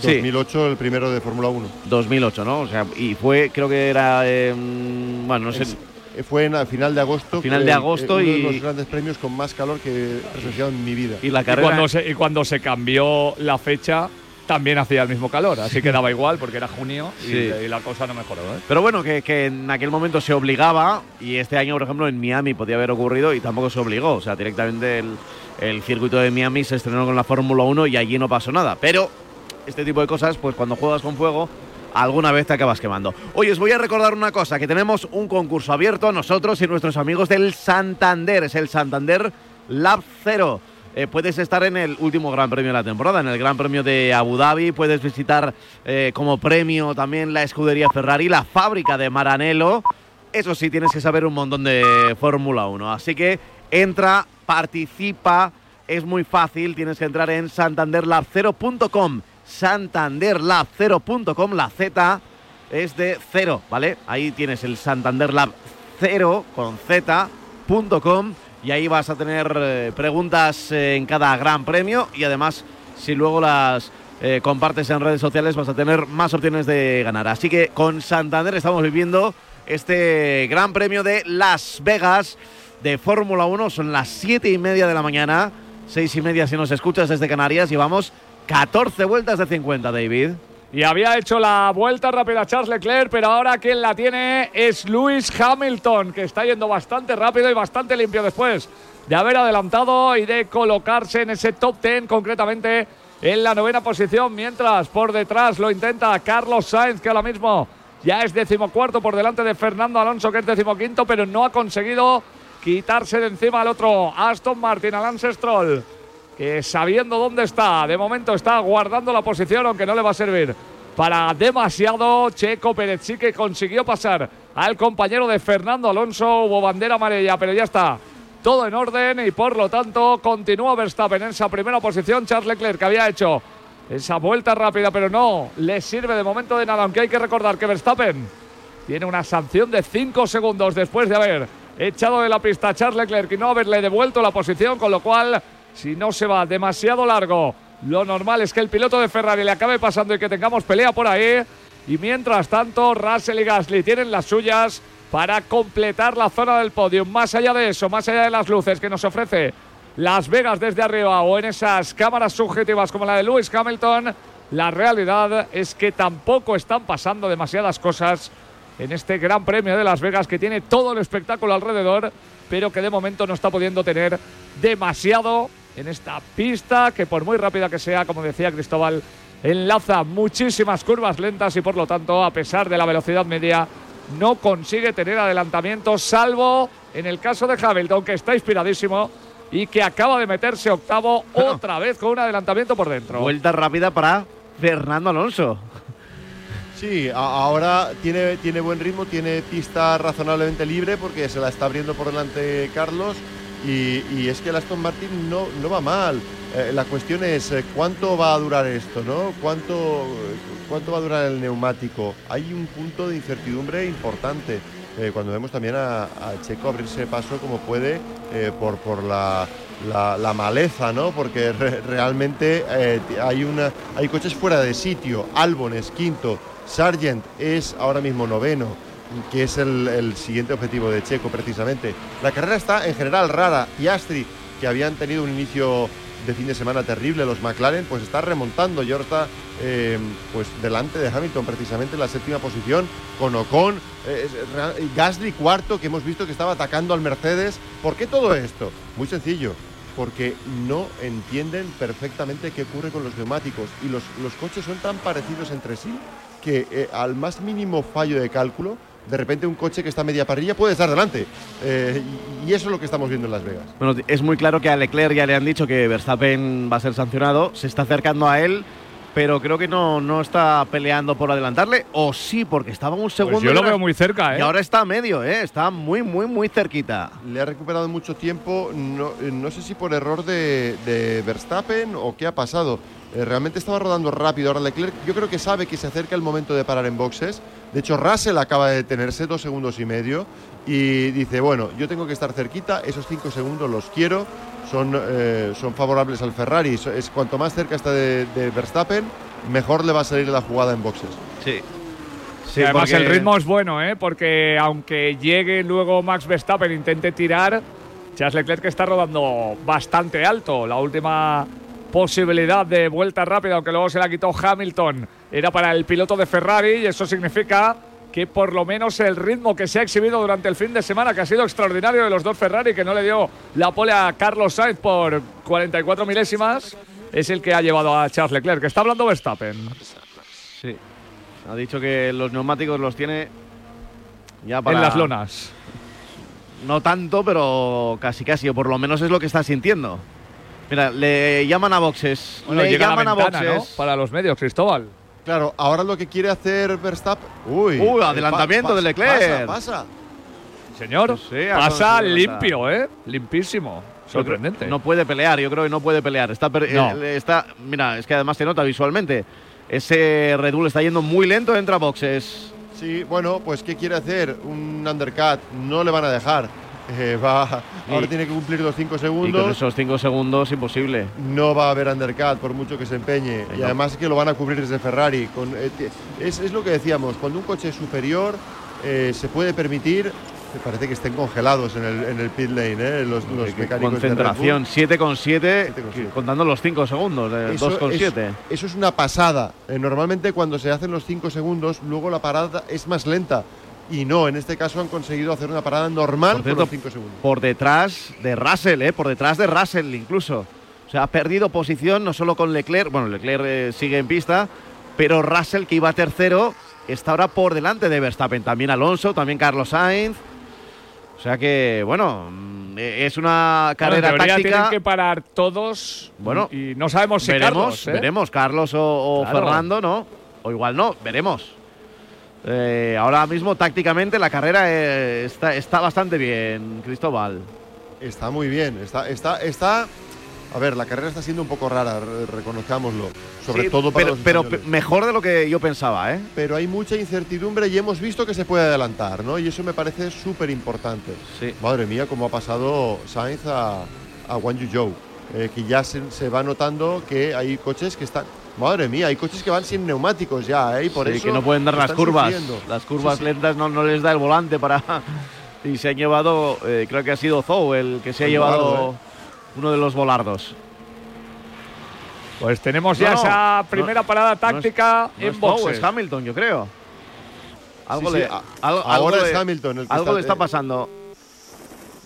Sí. 2008 el primero de Fórmula 1. 2008, ¿no? O sea, y fue, creo que era. eh, bueno, no sé. Es- eh, fue en a final de agosto. Final fue, de eh, agosto uno y- de los grandes premios con más calor que he presenciado en mi vida. Y la Y carrera. cuando, se, y cuando se cambió la fecha, también hacía el mismo calor, así que daba igual porque era junio y, Sí. y la cosa no mejoró. ¿eh? Pero bueno, que, que en aquel momento se obligaba y este año, por ejemplo, en Miami podía haber ocurrido y tampoco se obligó. O sea, directamente el, el circuito de Miami se estrenó con la Fórmula 1 y allí no pasó nada. Pero este tipo de cosas, pues cuando juegas con fuego, alguna vez te acabas quemando. Oye, os voy a recordar una cosa, que tenemos un concurso abierto nosotros y nuestros amigos del Santander. Es el Santander Lab Zero. Eh, puedes estar en el último Gran Premio de la temporada, en el Gran Premio de Abu Dhabi. Puedes visitar eh, como premio también la escudería Ferrari, la fábrica de Maranello. Eso sí, tienes que saber un montón de Fórmula 1. Así que entra, participa. Es muy fácil, tienes que entrar en santanderlab0.com. Santanderlab0.com, la Z es de cero, ¿vale? Ahí tienes el Santander Lab 0 con Z.com y ahí vas a tener eh, preguntas eh, en cada gran premio y además si luego las eh, compartes en redes sociales vas a tener más opciones de ganar. Así que con Santander estamos viviendo este gran premio de Las Vegas de Fórmula 1. Son las 7 y media de la mañana, 6 y media si nos escuchas desde Canarias. Llevamos 14 vueltas de 50, David. Y había hecho la vuelta rápida Charles Leclerc, pero ahora quien la tiene es Lewis Hamilton, que está yendo bastante rápido y bastante limpio después de haber adelantado y de colocarse en ese top 10, concretamente en la novena posición, mientras por detrás lo intenta Carlos Sainz, que ahora mismo ya es decimocuarto por delante de Fernando Alonso, que es decimoquinto, pero no ha conseguido quitarse de encima al otro Aston Martin, al Lance Stroll que sabiendo dónde está, de momento está guardando la posición, aunque no le va a servir para demasiado. Checo Pérez sí que consiguió pasar al compañero de Fernando Alonso, hubo bandera amarilla, pero ya está todo en orden y por lo tanto continúa Verstappen en esa primera posición. Charles Leclerc que había hecho esa vuelta rápida, pero no le sirve de momento de nada, aunque hay que recordar que Verstappen tiene una sanción de 5 segundos después de haber echado de la pista a Charles Leclerc y no haberle devuelto la posición, con lo cual si no se va demasiado largo, lo normal es que el piloto de Ferrari le acabe pasando y que tengamos pelea por ahí. Y mientras tanto, Russell y Gasly tienen las suyas para completar la zona del podio. Más allá de eso, más allá de las luces que nos ofrece Las Vegas desde arriba o en esas cámaras subjetivas como la de Lewis Hamilton, la realidad es que tampoco están pasando demasiadas cosas en este Gran Premio de Las Vegas que tiene todo el espectáculo alrededor, pero que de momento no está pudiendo tener demasiado en esta pista que por muy rápida que sea, como decía Cristóbal, enlaza muchísimas curvas lentas y por lo tanto, a pesar de la velocidad media, no consigue tener adelantamiento, salvo en el caso de Hamilton, que está inspiradísimo y que acaba de meterse octavo (laughs) otra vez con un adelantamiento por dentro. Vuelta rápida para Fernando Alonso. Sí, ahora tiene, tiene buen ritmo, tiene pista razonablemente libre porque se la está abriendo por delante Carlos y, es que el Aston Martin no, no va mal. Eh, la cuestión es eh, cuánto va a durar esto, ¿no? ¿Cuánto, ¿Cuánto va a durar el neumático? Hay un punto de incertidumbre importante. eh, cuando vemos también a, Checo abrirse paso como puede por, por la, la- maleza, ¿no? Porque re- realmente hay, una, hay coches fuera de sitio. Albon es quinto, Sargent es ahora mismo noveno, que es el, siguiente objetivo de Checo precisamente. La carrera está en general rara. Piastri, que habían tenido un inicio de fin de semana terrible, los McLaren, pues está remontando y eh, pues delante de Hamilton precisamente en la séptima posición, con Ocon, eh, y Gasly cuarto, que hemos visto que estaba atacando al Mercedes. ¿Por qué todo esto? Muy sencillo. Porque no entienden perfectamente qué ocurre con los neumáticos y los, los coches son tan parecidos entre sí que eh, al más mínimo fallo de cálculo, de repente un coche que está media parrilla puede estar delante. Eh, y, y eso es lo que estamos viendo en Las Vegas. Bueno, es muy claro que a Leclerc ya le han dicho que Verstappen va a ser sancionado, se está acercando a él, pero creo que no, no está peleando por adelantarle, o sí, porque estaba un segundo. Pues yo lo y ahora- veo muy cerca, ¿eh? Y ahora está a medio, ¿eh? está muy, muy, muy cerquita. Le ha recuperado mucho tiempo, no, eh, no sé si por error de, de Verstappen o qué ha pasado. Eh, realmente estaba rodando rápido ahora Leclerc. Yo creo que sabe que se acerca el momento de parar en boxes. De hecho, Russell acaba de detenerse dos segundos y medio y dice, bueno, yo tengo que estar cerquita, esos cinco segundos los quiero, son, eh, son favorables al Ferrari. Es, cuanto más cerca está de, de Verstappen, mejor le va a salir la jugada en boxes. Sí. Además porque- el ritmo es bueno, ¿eh? porque aunque llegue luego Max Verstappen e intente tirar, Charles Leclerc está rodando bastante alto. La última posibilidad de vuelta rápida, aunque luego se la quitó Hamilton. Era para el piloto de Ferrari y eso significa que por lo menos el ritmo que se ha exhibido durante el fin de semana, que ha sido extraordinario de los dos Ferrari, que no le dio la pole a Carlos Sainz por 44 milésimas, es el que ha llevado a Charles Leclerc, que está hablando Verstappen. Sí. Ha dicho que los neumáticos los tiene ya para. En las lonas. No tanto, pero casi casi, o por lo menos es lo que está sintiendo. Mira, le llaman a boxes. Bueno, le llaman la a boxes. Para los medios, Cristóbal. Claro, ahora lo que quiere hacer Verstappen. Uy, Uy, eh, adelantamiento pa- de Leclerc. Pasa, pasa. Señor, Sí, pasa limpio, ¿eh? Limpísimo. Sorprendente. No puede pelear, yo creo que no puede pelear. Está, No. eh, está, mira, es que además se nota visualmente. Ese Red Bull está yendo muy lento, entra a boxes. Sí, bueno, pues ¿qué quiere hacer? Un undercut. No le van a dejar. (laughs) Eh, va, ahora Y- tiene que cumplir los 5 Y con segundos. esos cinco segundos, imposible. No va a haber undercut por mucho que se empeñe. Y no. además que lo van a cubrir desde Ferrari. Con, eh, es, es lo que decíamos, cuando un coche es superior eh, se puede permitir, me parece que estén congelados en el, en el pit lane, eh, los, los Eh, mecánicos Concentración, Bull. 7 con 7, 7,7. contando los 5 segundos, de Eso 2 con es- 7. Eso es una pasada. Eh, normalmente cuando se hacen los 5 segundos, luego la parada es más lenta. Y no, en este caso han conseguido hacer una parada normal Por por, cierto, los 5 segundos. Por detrás de Russell, ¿eh? Por detrás de Russell incluso. O sea, ha perdido posición no solo con Leclerc, bueno, Leclerc eh, sigue en pista, pero Russell, que iba tercero, está ahora por delante de Verstappen. También Alonso, también Carlos Sainz. O sea que, bueno, mm, eh, es una Bueno, carrera teoría táctica. tienen que parar todos. Bueno, y no sabemos si veremos, Carlos, ¿eh? veremos, Carlos o, o Claro. Fernando, ¿no? O igual no, veremos. Eh, ahora mismo, tácticamente, la carrera eh, está, está bastante bien, Cristóbal. Está muy bien. Está, está, está. A ver, la carrera está siendo un poco rara, re- reconozcámoslo. Sobre Sí, todo para pero, los pero españoles. pe- mejor de lo que yo pensaba, ¿eh? pero hay mucha incertidumbre y hemos visto que se puede adelantar, ¿no? Y eso me parece súper importante. Sí. Madre mía, cómo ha pasado Sainz a, a Wang Yuzhou. Eh, que ya se, se va notando que hay coches que están. Madre mía, hay coches que van sin neumáticos ya, ¿eh? Y por Sí, eso. que no pueden dar las curvas. sufriendo. Las curvas Sí, sí. lentas no, no les da el volante para. (laughs) y se han llevado, eh, creo que ha sido Zou el que se ha llevado volardo, ¿eh? uno de los volardos. Pues tenemos No, ya no, esa no, primera parada táctica No en es Zou, boxes. es Hamilton, yo creo. Algo Sí, le, sí, a- algo- ahora algo es le- Hamilton el que algo está- le está eh, pasando.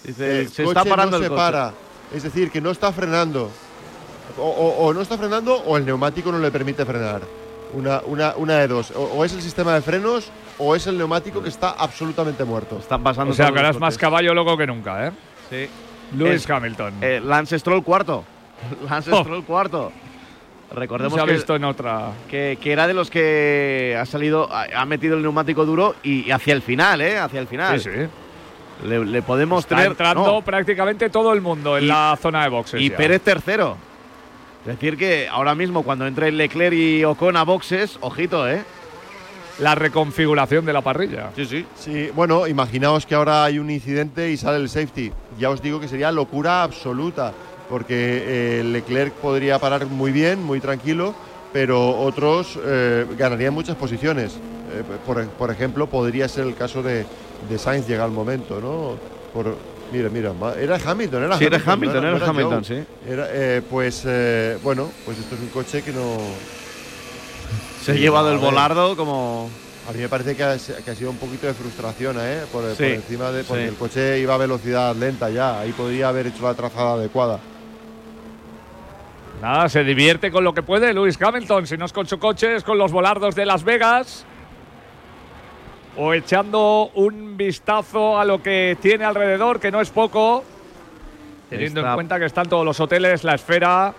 Dice, El se coche está parando no el se coche. para. Es decir, que no está frenando. O, o- o no está frenando o el neumático no le permite frenar. Una, una, una de dos. O, o es el sistema de frenos o es el neumático que está absolutamente muerto. Están pasando O sea, que ahora es más caballo loco que nunca, ¿eh? Sí. Lewis Hamilton. Eh, Lance Stroll cuarto. (laughs) Lance Oh. Stroll cuarto. no Recordemos se ha que, visto en otra. que, que era de los que ha salido, ha, ha metido el neumático duro y, y hacia el final, ¿eh? Hacia el final. Sí, sí. Le, le podemos Está tener. entrando no, prácticamente todo el mundo en Y- la zona de boxes. y ya. Pérez tercero. Es decir, que ahora mismo cuando entre Leclerc y Ocon a boxes, ojito, ¿eh? La reconfiguración de la parrilla. Sí, sí. Sí, bueno, imaginaos que ahora hay un incidente y sale el safety. Ya os digo que sería locura absoluta, porque eh, Leclerc podría parar muy bien, muy tranquilo, pero otros eh, ganarían muchas posiciones. Eh, por, por ejemplo, podría ser el caso de, de Sainz llega al momento, ¿no? Por, mira, mira, era Hamilton, era Sí, era Hamilton, Hamilton, no era Hamilton, Joe. sí. Era, eh, pues eh, bueno, pues esto es un coche que no. (laughs) Se ha Sí, llevado el volardo como. A mí me parece que ha, que ha sido un poquito de frustración, ¿eh? Por, encima de. Porque sí. el coche iba a velocidad lenta ya. Ahí podría haber hecho la trazada adecuada. Nada, se divierte con lo que puede Lewis Hamilton. Si no es con su coche, es con los volardos de Las Vegas. O echando un vistazo a lo que tiene alrededor, que no es poco. Teniendo Está- en cuenta que están todos los hoteles, la esfera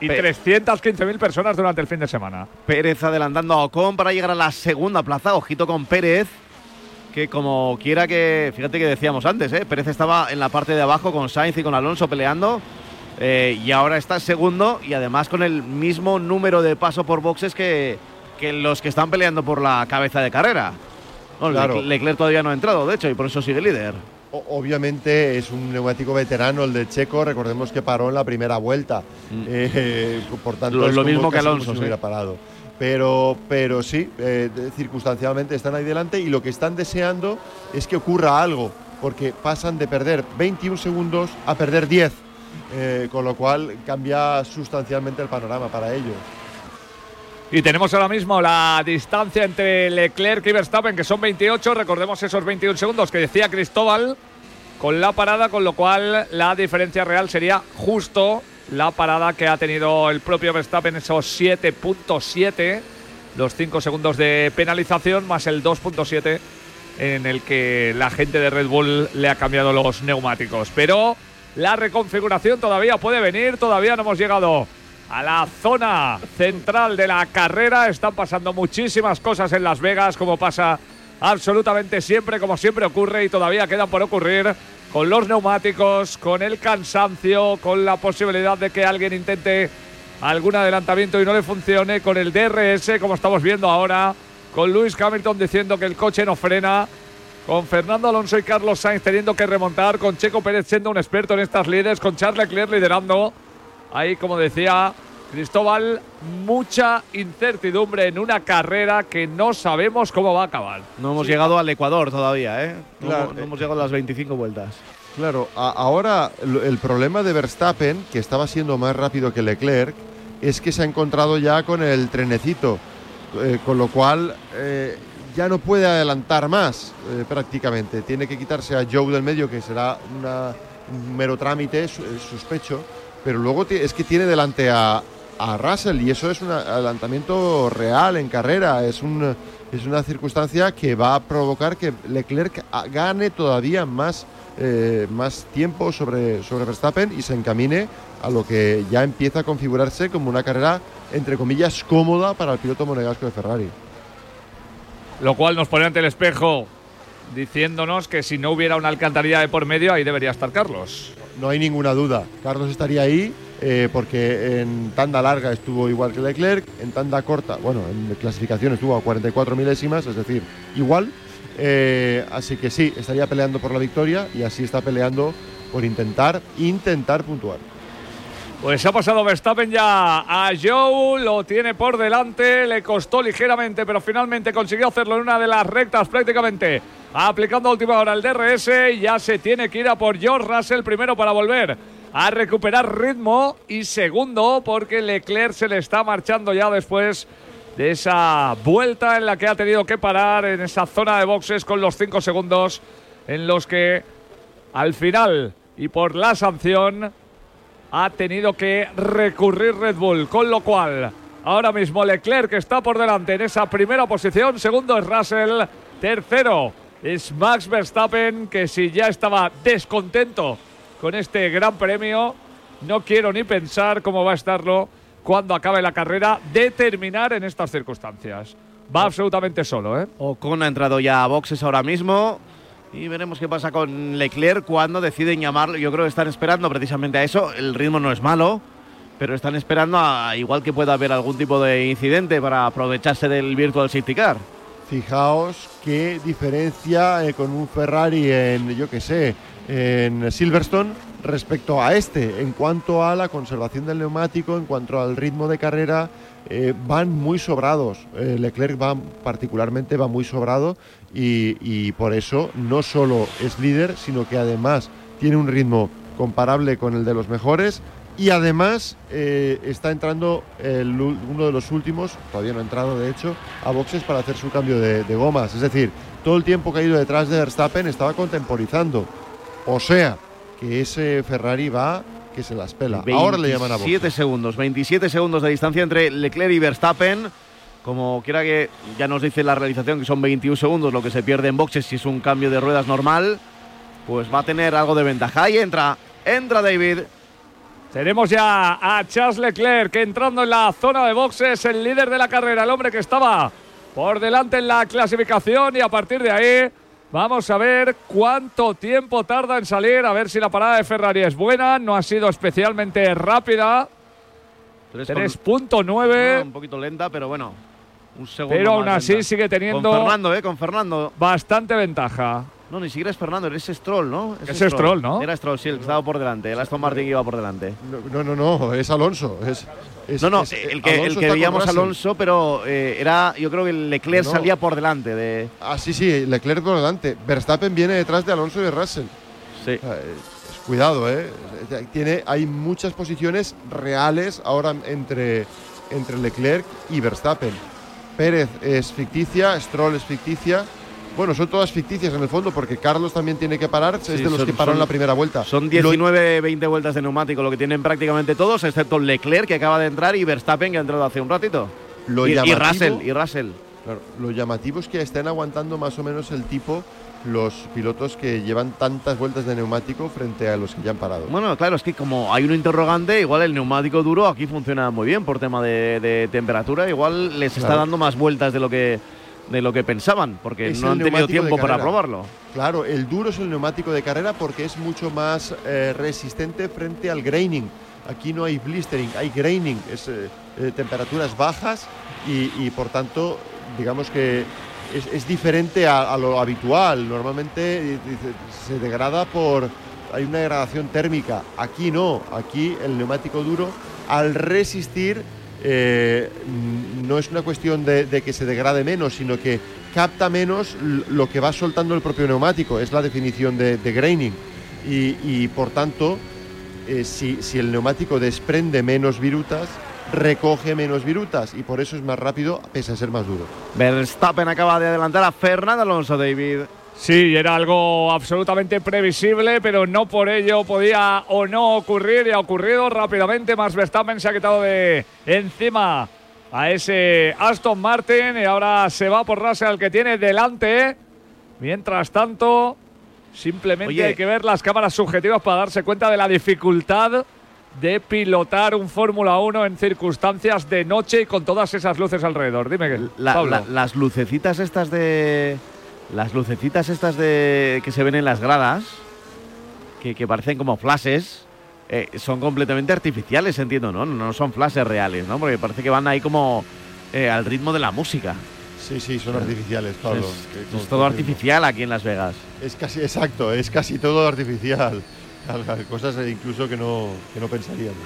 y Pe- 315.000 personas durante el fin de semana. Pérez adelantando a Ocon para llegar a la segunda plaza. Ojito con Pérez, que como quiera que. Fíjate que decíamos antes, ¿eh? Pérez estaba en la parte de abajo con Sainz y con Alonso peleando. eh, y ahora está segundo y además con el mismo número de paso por boxes que, que los que están peleando por la cabeza de carrera. Claro. Lec- Leclerc todavía no ha entrado, de hecho, y por eso sigue líder. Obviamente es un neumático veterano el de Checo. Recordemos que paró en la primera vuelta. Mm. Eh, por tanto, Lo- es lo mismo que como Alonso, si hubiera parado. Pero, pero sí, eh, circunstancialmente están ahí delante y lo que están deseando es que ocurra algo, porque pasan de perder 21 segundos a perder 10. eh, con lo cual cambia sustancialmente el panorama para ellos. Y tenemos ahora mismo la distancia entre Leclerc y Verstappen, que son 28. Recordemos esos 21 segundos que decía Cristóbal con la parada, con lo cual la diferencia real sería justo la parada que ha tenido el propio Verstappen, esos 7.7, los 5 segundos de penalización, más el 2.7 en el que la gente de Red Bull le ha cambiado los neumáticos. Pero la reconfiguración todavía puede venir, todavía no hemos llegado a la zona central de la carrera. Están pasando muchísimas cosas en Las Vegas, como pasa absolutamente siempre, como siempre ocurre y todavía quedan por ocurrir con los neumáticos, con el cansancio, con la posibilidad de que alguien intente algún adelantamiento y no le funcione, con el DRS, como estamos viendo ahora, con Lewis Hamilton diciendo que el coche no frena, con Fernando Alonso y Carlos Sainz teniendo que remontar, con Checo Pérez siendo un experto en estas líderes, con Charles Leclerc liderando. Ahí, como decía Cristóbal, mucha incertidumbre en una carrera que no sabemos cómo va a acabar. No hemos llegado al Ecuador todavía, ¿eh? No, Claro, hemos- no eh. hemos llegado a las 25 vueltas. Claro, a- ahora el problema de Verstappen, que estaba siendo más rápido que Leclerc, es que se ha encontrado ya con el trenecito, eh, con lo cual eh, ya no puede adelantar más eh, prácticamente. Tiene que quitarse a Joe del medio, que será una- un mero trámite, su- eh, sospecho, pero luego es que tiene delante a, a Russell y eso es un adelantamiento real en carrera, es un es una circunstancia que va a provocar que Leclerc gane todavía más, eh, más tiempo sobre, sobre Verstappen y se encamine a lo que ya empieza a configurarse como una carrera, entre comillas, cómoda para el piloto monegasco de Ferrari. Lo cual nos pone ante el espejo diciéndonos que si no hubiera una alcantarilla de por medio, ahí debería estar Carlos. No hay ninguna duda, Carlos estaría ahí eh, porque en tanda larga estuvo igual que Leclerc, en tanda corta, bueno, en clasificación estuvo a 44 milésimas, es decir, igual. Eh, así que sí, estaría peleando por la victoria y así está peleando por intentar, intentar puntuar. Pues ha pasado Verstappen ya a Joe, lo tiene por delante, le costó ligeramente, pero finalmente consiguió hacerlo en una de las rectas prácticamente, aplicando a última hora el DRS, ya se tiene que ir a por George Russell primero para volver a recuperar ritmo y segundo porque Leclerc se le está marchando ya después de esa vuelta en la que ha tenido que parar en esa zona de boxes con los cinco segundos en los que al final y por la sanción ha tenido que recurrir Red Bull, con lo cual ahora mismo Leclerc está por delante en esa primera posición, segundo es Russell, tercero es Max Verstappen, que si ya estaba descontento con este gran premio, no quiero ni pensar cómo va a estarlo cuando acabe la carrera de terminar en estas circunstancias. Va absolutamente solo, ¿eh? Ocon ha entrado ya a boxes ahora mismo. Y veremos qué pasa con Leclerc cuando deciden llamarlo. Yo creo que están esperando precisamente a eso. El ritmo no es malo, pero están esperando a igual que pueda haber algún tipo de incidente para aprovecharse del Virtual Safety Car. Fijaos qué diferencia eh, con un Ferrari en, yo qué sé, en Silverstone respecto a este. En cuanto a la conservación del neumático, en cuanto al ritmo de carrera, eh, van muy sobrados. Eh, Leclerc va particularmente va muy sobrado y, y por eso no solo es líder, sino que además tiene un ritmo comparable con el de los mejores y además eh, está entrando el uno de los últimos, todavía no ha entrado de hecho, a boxes para hacer su cambio de, de gomas. Es decir, todo el tiempo que ha ido detrás de Verstappen estaba contemporizando. O sea, que ese Ferrari va que se las pela. Ahora le llaman a boxes. 27 segundos, 27 segundos de distancia entre Leclerc y Verstappen. Como quiera que ya nos dice la realización que son 21 segundos lo que se pierde en boxes si es un cambio de ruedas normal, pues va a tener algo de ventaja. Ahí entra, entra David. Tenemos ya a Charles Leclerc que entrando en la zona de boxes, el líder de la carrera, el hombre que estaba por delante en la clasificación y a partir de ahí vamos a ver cuánto tiempo tarda en salir, a ver si la parada de Ferrari es buena, no ha sido especialmente rápida, Tres con- 3.9, Ah, un poquito lenta, pero bueno, un segundo pero aún así lenta. sigue Con teniendo Fernando, ¿eh? Con Fernando. bastante ventaja. No, ni siquiera es Fernando, es Stroll, ¿no? Es Stroll, ¿no? Era Stroll, sí, el que estaba por delante. El Aston Martin iba por delante. No, no, no, es Alonso. Es, es- No, no, es- el que, Alonso el que veíamos. Alonso, pero eh, era, yo creo que Leclerc No. salía por delante de. Ah, sí, sí, Leclerc por delante. Verstappen viene detrás de Alonso y de Russell. Sí. Cuidado, ¿eh? Tiene, hay muchas posiciones reales ahora entre, entre Leclerc y Verstappen. Pérez es ficticia, Stroll es ficticia. Bueno, son todas ficticias en el fondo, porque Carlos también tiene que parar, es Sí, de los son- que pararon son- la primera vuelta. Son Lo- 19, 20 vueltas de neumático lo que tienen prácticamente todos, excepto Leclerc que acaba de entrar y Verstappen que ha entrado hace un ratito. Lo y, y Russell, y Russell. Claro, lo llamativo es que estén aguantando más o menos el tipo los pilotos que llevan tantas vueltas de neumático frente a los que ya han parado. Bueno, claro, es que como hay un interrogante, igual el neumático duro aquí funciona muy bien por tema de, de temperatura, igual les está dando más vueltas de lo que de lo que pensaban, porque Es no han tenido tiempo para probarlo. Claro, el duro es el neumático de carrera porque es mucho más eh, resistente frente al graining. Aquí no hay blistering, hay graining, es eh, eh, temperaturas bajas y, y, por tanto, digamos que es, es diferente a, a lo habitual. Normalmente eh, se degrada por. Hay una degradación térmica. Aquí no, aquí el neumático duro, al resistir, eh, no es una cuestión de, de que se degrade menos, sino que capta menos lo que va soltando el propio neumático. Es la definición de, de graining. Y, y, por tanto, eh, si, si el neumático desprende menos virutas, recoge menos virutas y por eso es más rápido pese a ser más duro. Verstappen acaba de adelantar a Fernando Alonso, David. Sí, era algo absolutamente previsible, pero no por ello podía o no ocurrir y ha ocurrido rápidamente. Max Verstappen se ha quitado de encima a ese Aston Martin y ahora se va por Russell que tiene delante. Mientras tanto, simplemente Oye. hay que ver las cámaras subjetivas para darse cuenta de la dificultad de pilotar un Fórmula 1 en circunstancias de noche y con todas esas luces alrededor. Dime que, La- Pablo. la- las lucecitas estas de. Las lucecitas estas de. que se ven en las gradas. Que, que parecen como flashes. Eh, son completamente artificiales, entiendo, ¿no? No son flashes reales, ¿no? Porque parece que van ahí como eh, al ritmo de la música. Sí, sí, son artificiales, Pablo. es, todo artificial aquí en Las Vegas. Es casi exacto, es casi todo artificial. (laughs) Al- Cosas eh, incluso que no, que no pensaríamos.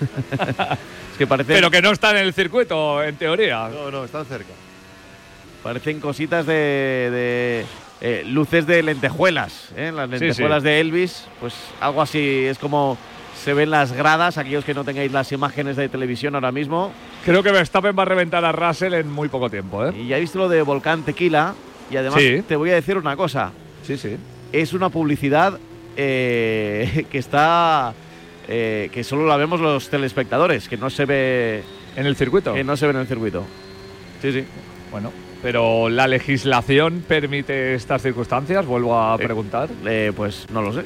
(laughs) Es que parecen, Pero que no está en el circuito, en teoría. No, no, están cerca. parecen cositas de. de, eh, luces de lentejuelas, ¿eh? Las Sí, sí. lentejuelas de Elvis, pues algo así es como se ven las gradas, aquellos que no tengáis las imágenes de televisión ahora mismo. Creo que Verstappen va a reventar a Russell en muy poco tiempo, ¿eh? Y ya he visto lo de Volcán Tequila. Y además Sí. te voy a decir una cosa. Sí, sí. Es una publicidad eh, (laughs) que está. eh, que solo la vemos los telespectadores, que no se ve. En el circuito. Que no se ve en el circuito. Sí, sí. Bueno, pero la legislación permite estas circunstancias, vuelvo a Eh, preguntar. Eh, pues no lo sé.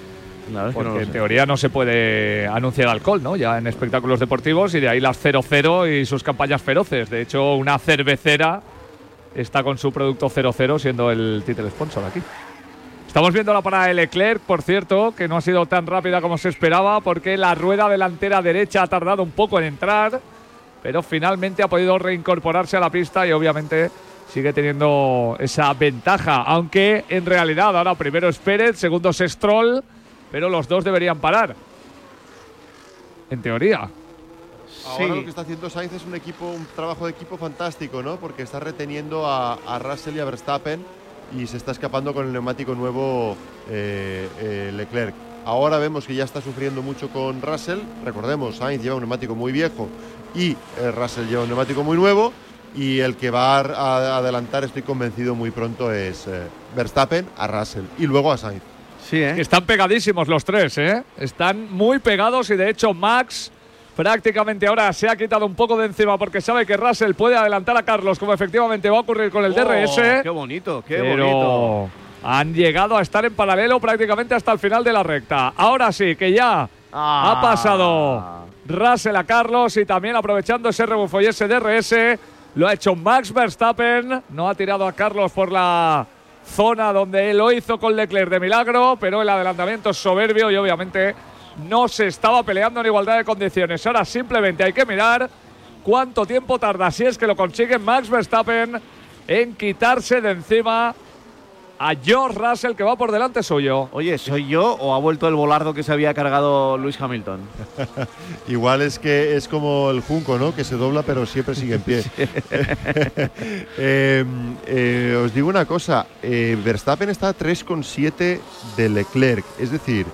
Porque no en teoría no se puede anunciar alcohol, ¿no? Ya en espectáculos deportivos y de ahí las 00 y sus campañas feroces. De hecho, una cervecera está con su producto 00 siendo el title sponsor aquí. Estamos viendo la parada de Leclerc, por cierto, que no ha sido tan rápida como se esperaba porque la rueda delantera derecha ha tardado un poco en entrar, pero finalmente ha podido reincorporarse a la pista y obviamente sigue teniendo esa ventaja, aunque en realidad ahora primero es Pérez, segundo es Stroll, pero los dos deberían parar. En teoría. Ahora Sí. lo que está haciendo Sainz es un equipo, un trabajo de equipo fantástico, ¿no? Porque está reteniendo a, a Russell y a Verstappen y se está escapando con el neumático nuevo eh, eh, Leclerc. Ahora vemos que ya está sufriendo mucho con Russell. Recordemos, Sainz lleva un neumático muy viejo y eh, Russell lleva un neumático muy nuevo. Y el que va a, a adelantar, estoy convencido, muy pronto es eh, Verstappen a Russell y luego a Sainz. Sí, ¿eh? Están pegadísimos los tres, ¿eh? Están muy pegados y de hecho Max prácticamente ahora se ha quitado un poco de encima porque sabe que Russell puede adelantar a Carlos como efectivamente va a ocurrir con el Oh, DRS. ¡Qué bonito! ¡Qué pero bonito! han llegado a estar en paralelo prácticamente hasta el final de la recta. Ahora sí, que ya Ah. ha pasado Russell a Carlos y también aprovechando ese rebufo y ese DRS, lo ha hecho Max Verstappen. No ha tirado a Carlos por la zona donde él lo hizo con Leclerc de milagro, pero el adelantamiento es soberbio y obviamente no se estaba peleando en igualdad de condiciones. Ahora simplemente hay que mirar cuánto tiempo tarda, si es que lo consigue Max Verstappen, en quitarse de encima a George Russell que va por delante suyo. Oye, ¿soy yo o ha vuelto el volardo que se había cargado Luis Hamilton? (laughs) Igual es que es como el junco, ¿no? Que se dobla pero siempre sigue en pie. (laughs) (laughs) Eh, eh, os digo una cosa, eh, Verstappen está a 3,7 de Leclerc, es decir,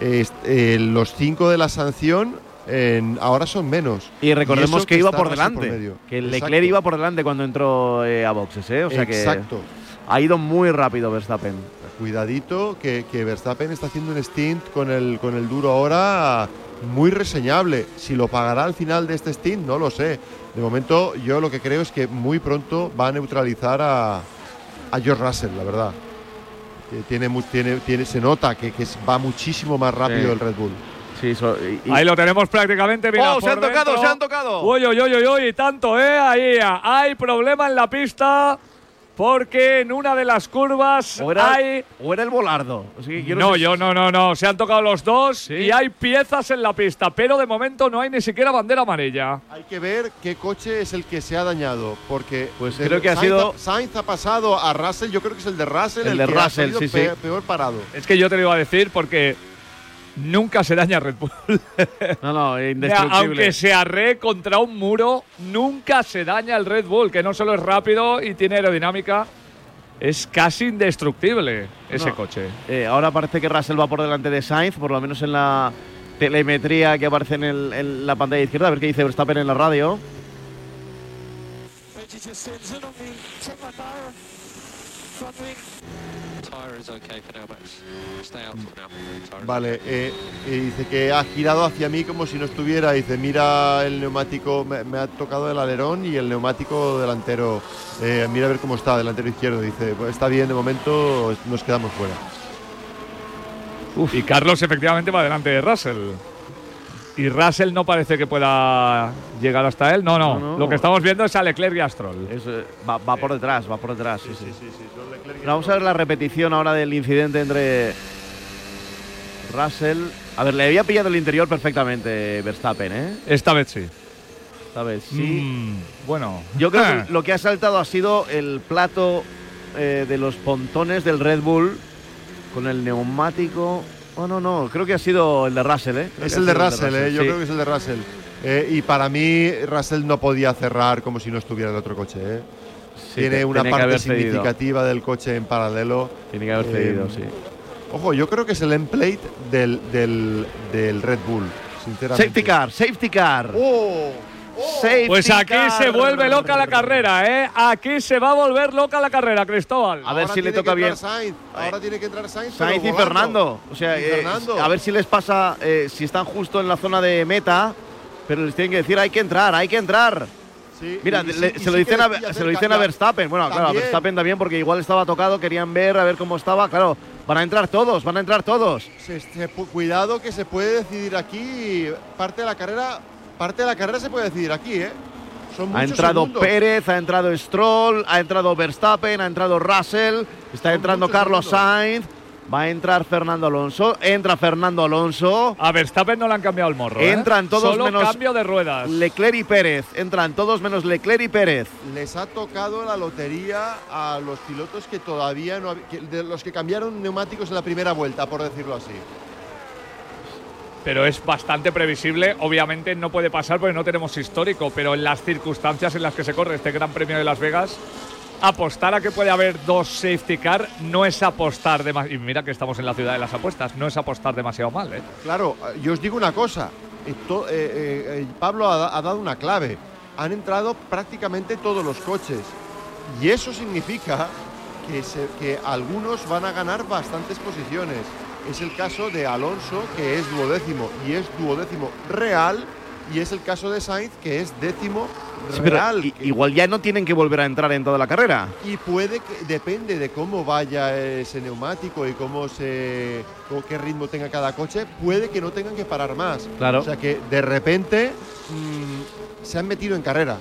eh, los cinco de la sanción en- ahora son menos. Y recordemos que, iba por delante. medio. que Exacto. Leclerc iba por delante cuando entró eh, a boxes, ¿eh? O sea Exacto. que ha ido muy rápido Verstappen. Cuidadito, que, que Verstappen está haciendo un stint con el, con el duro ahora muy reseñable. Si lo pagará al final de este stint, no lo sé. De momento, yo lo que creo es que muy pronto va a neutralizar a, a George Russell, la verdad. Tiene, mu- tiene, tiene, se nota que, va muchísimo más rápido Sí. el Red Bull. Sí, so- y- y- Ahí lo tenemos prácticamente. Mira, ¡Oh, se han tocado, dentro. se han tocado! Uy, uy, uy, uy, tanto, ¿eh? Ahí hay problema en la pista porque en una de las curvas o, era, hay. o era el volardo. Yo No, sé- yo no, no, no. Se han tocado los dos y hay piezas en la pista, pero de momento no hay ni siquiera bandera amarilla. Hay que ver qué coche es el que se ha dañado, porque Pues creo que ha Sainz sido- Sainz ha pasado a Russell, yo creo que es el de Russell El el, de que ha Russell, sí, sí. peor parado. Es que yo te lo iba a decir porque nunca se daña Red Bull. (laughs) No, no, indestructible. Aunque se arree contra un muro, nunca se daña el Red Bull, que no solo es rápido y tiene aerodinámica, es casi indestructible ese No. coche. Eh, ahora parece que Russell va por delante de Sainz, por lo menos en la telemetría que aparece en, el- en la pantalla izquierda. A ver qué dice Verstappen en la radio. Vale, eh, y dice que ha girado hacia mí como si no estuviera. Dice, mira el neumático, me, me ha tocado el alerón y el neumático delantero. eh, mira a ver cómo está, delantero izquierdo. Dice, pues está bien, de momento nos quedamos fuera. Y Carlos efectivamente va delante de Russell. Y Russell no parece que pueda llegar hasta él. No, no. No, no. Lo que estamos viendo es a Leclerc y a Stroll. Es, eh, va, va por detrás, va por detrás. Sí, sí. Pero Vamos a ver la repetición ahora del incidente entre Russell. A ver, le había pillado el interior perfectamente Verstappen, ¿eh? Esta vez sí. Esta vez sí. Mm, bueno. Yo creo Ah. que (laughs) lo que ha saltado ha sido el plato eh, de los pontones del Red Bull con el neumático. Oh, no, no, creo que ha sido el de Russell, ¿eh? Creo Es el de Russell, eh, yo sí. creo que es el de Russell. Eh, y para mí, Russell no podía cerrar como si no estuviera el otro coche. eh. Sí, Tiene una parte cedido. significativa del coche en paralelo. Tiene que haber cedido, sí. Ojo, yo creo que es el emplate del, del, del Red Bull, sinceramente. Safety car, safety car. ¡Oh! Safety Pues aquí car. se vuelve loca la carrera, ¿eh? Aquí se va a volver loca la carrera, Cristóbal. A ver Ahora si le toca bien. Sainz. Ahora tiene que entrar Sainz. Sainz y. Fernando. O sea, Y eh, Fernando. a ver si les pasa, eh, si están justo en la zona de meta, pero les tienen que decir hay que entrar, hay que entrar. Sí, Mira, y- y le- sí- y se, lo dicen a, se lo dicen a. Verstappen. Bueno, claro, a. Verstappen también porque igual estaba tocado, querían ver a ver cómo estaba. Claro, van a entrar todos, van a entrar todos. Se- se pu- cuidado que se puede decidir aquí. Parte de la carrera, parte de la carrera se puede decidir aquí, ¿eh? Son Ha entrado segundos. Pérez, ha entrado Stroll, ha entrado Verstappen, ha entrado Russell, está Son entrando Carlos segundos. Sainz, va a entrar Fernando Alonso, entra Fernando Alonso, A Verstappen no le han cambiado el morro. ¿eh? Entran todos Solo menos- cambio de ruedas. Leclerc y Pérez, entran todos menos Leclerc y Pérez. Les ha tocado la lotería a los pilotos que todavía no de los que cambiaron neumáticos en la primera vuelta, por decirlo así. Pero es bastante previsible. Obviamente no puede pasar porque no tenemos histórico, pero en las circunstancias en las que se corre este Gran Premio de Las Vegas, apostar a que puede haber dos safety car no es apostar demasiado. Y mira que estamos en la ciudad de las apuestas, no es apostar demasiado mal. ¿eh? Claro, yo os digo una cosa. eh, to- eh, eh, eh, Pablo ha, ha dado una clave. Han entrado prácticamente todos los coches. Y eso significa que, se- que algunos van a ganar bastantes posiciones. Es el caso de Alonso, que es duodécimo, y es duodécimo real. Y es el caso de Sainz, que es décimo Sí, real. igual ya no tienen que volver a entrar en toda la carrera. y puede que, depende de cómo vaya ese neumático y cómo se, o qué ritmo tenga cada coche, puede que no tengan que parar más. Claro. O sea que de repente mm, se han metido en carrera.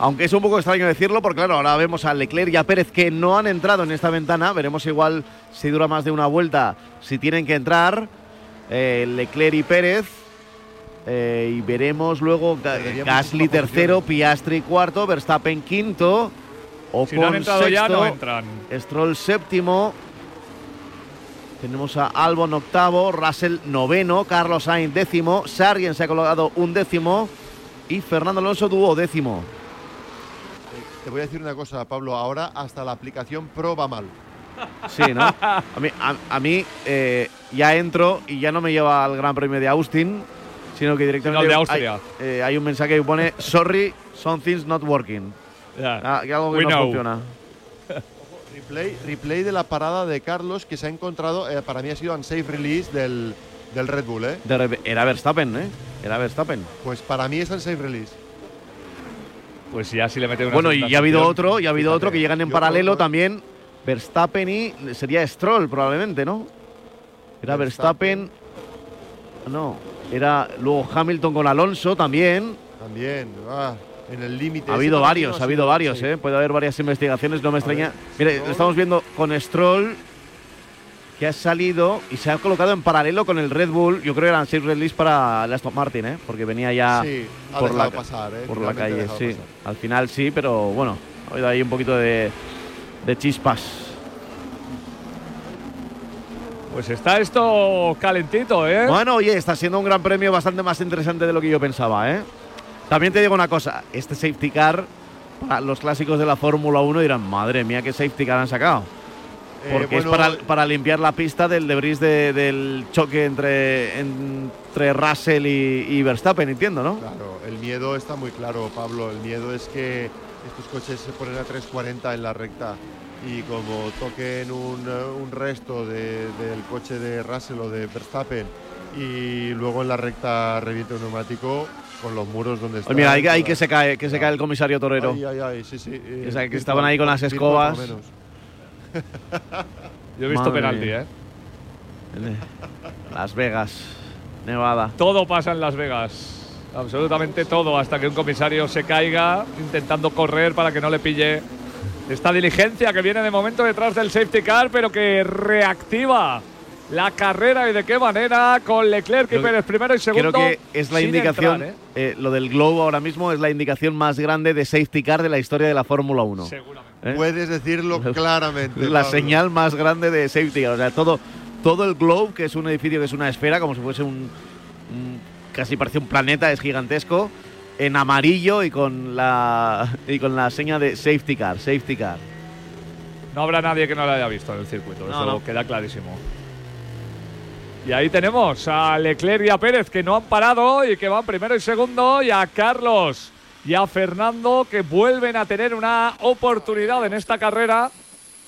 Aunque es un poco extraño decirlo, porque claro, ahora vemos a Leclerc y a Pérez que no han entrado en esta ventana. Veremos igual si dura más de una vuelta, si tienen que entrar. Eh, Leclerc y Pérez. Eh, y veremos luego Gasly tercero. Piastri cuarto, Verstappen quinto. Ocon Si no han entrado ya, sexto, no entran. Stroll séptimo. Tenemos a Albon octavo, Russell noveno, Carlos Sainz décimo, Sargent se ha colocado un décimo y Fernando Alonso duodécimo. Eh, Te voy a decir una cosa, Pablo. Ahora hasta la aplicación Pro va mal. Sí, ¿no? A mí, a, a mí, eh, ya entro y ya no me lleva al Gran Premio de Austin, sino que directamente de hay- Austria. eh, hay, un mensaje que pone Sorry, something's not working. Ya. Ah, que algo que We no know. funciona. Replay, replay de la parada de Carlos que se ha encontrado, eh, para mí ha sido unsafe release del, del Red Bull, ¿eh? De era Verstappen, ¿eh? Era Verstappen. Pues para mí es unsafe release. Pues ya si le mete una Bueno, y ya ha habido otro, y ha habido otro que llegan en yo paralelo creo- también Verstappen y sería Stroll probablemente, ¿no? Era Verstappen. Verstappen. No, era luego Hamilton con Alonso también. También, ah, en el límite. Ha habido varios, no ha habido varios. ¿eh? Puede haber varias investigaciones, no me extraña. ver, Mire, Stroll. estamos viendo con Stroll, que ha salido y se ha colocado en paralelo con el Red Bull. Yo creo que eran seis release para el Aston Martin, ¿eh? Porque venía ya Sí, ha por la, dejado pasar, ¿eh? por la calle, sí. pasar. Al final sí, pero bueno, ha habido ahí un poquito de, de chispas. Pues está esto calentito, ¿eh? Bueno, oye, está siendo un gran premio bastante más interesante de lo que yo pensaba, ¿eh? También te digo una cosa, este safety car, para los clásicos de la Fórmula 1 dirán, madre mía, qué safety car han sacado. Eh, Porque es para, para limpiar la pista del debris de- del choque entre, entre Russell y, y Verstappen, entiendo, ¿no? Claro, el miedo está muy claro, Pablo. El miedo es que estos coches se ponen a 3.40 en la recta y como toquen un, eh, un resto de- del coche de Russell o de Verstappen y luego en la recta reviente un neumático con los muros donde está. Pues mira, ahí, ahí que se cae, que se cae el comisario Torero. Ay, ay, ay, sí, sí. eh, que estaban ahí con las escobas. (laughs) Yo he visto Madre penalti, mía. ¿eh? Las Vegas, Nevada. Todo pasa en Las Vegas. Absolutamente todo, hasta que un comisario se caiga intentando correr para que no le pille esta diligencia que viene de momento detrás del safety car, pero que reactiva la carrera y de qué manera con Leclerc y Creo Pérez primero y segundo. Creo que es la indicación, entrar, ¿eh? eh, lo del globo ahora mismo es la indicación más grande de safety car de la historia de la Fórmula 1. Seguramente. ¿eh? Puedes decirlo (laughs) claramente. la Pablo. señal más grande de safety car. O sea, todo, todo el globe, que es un edificio que es una esfera, como si fuese un, un- casi parece un planeta, es gigantesco, en amarillo y con la y con la seña de safety car, safety car. No habrá nadie que no lo haya visto en el circuito, No, eso no. queda clarísimo. Y ahí tenemos a Leclerc y a Pérez que no han parado y que van primero y segundo, y a Carlos y a Fernando que vuelven a tener una oportunidad en esta carrera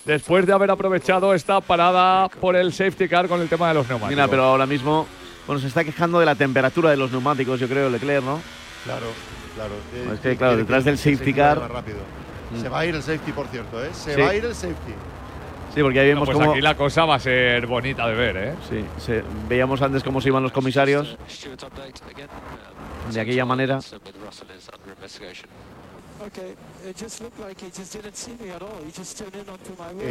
después de haber aprovechado esta parada por el safety car con el tema de los neumáticos. Mira, pero ahora mismo bueno, se está quejando de la temperatura de los neumáticos, yo creo, Leclerc, ¿no? Claro, claro. Eh, Es que, claro, detrás del el safety car- más rápido. Mm. Se va a ir el safety, por cierto, ¿eh? Se Sí. va a ir el safety. Sí, porque ahí vemos pues cómo aquí la cosa va a ser bonita de ver, ¿eh? sí, veíamos antes cómo se iban los comisarios. De aquella manera.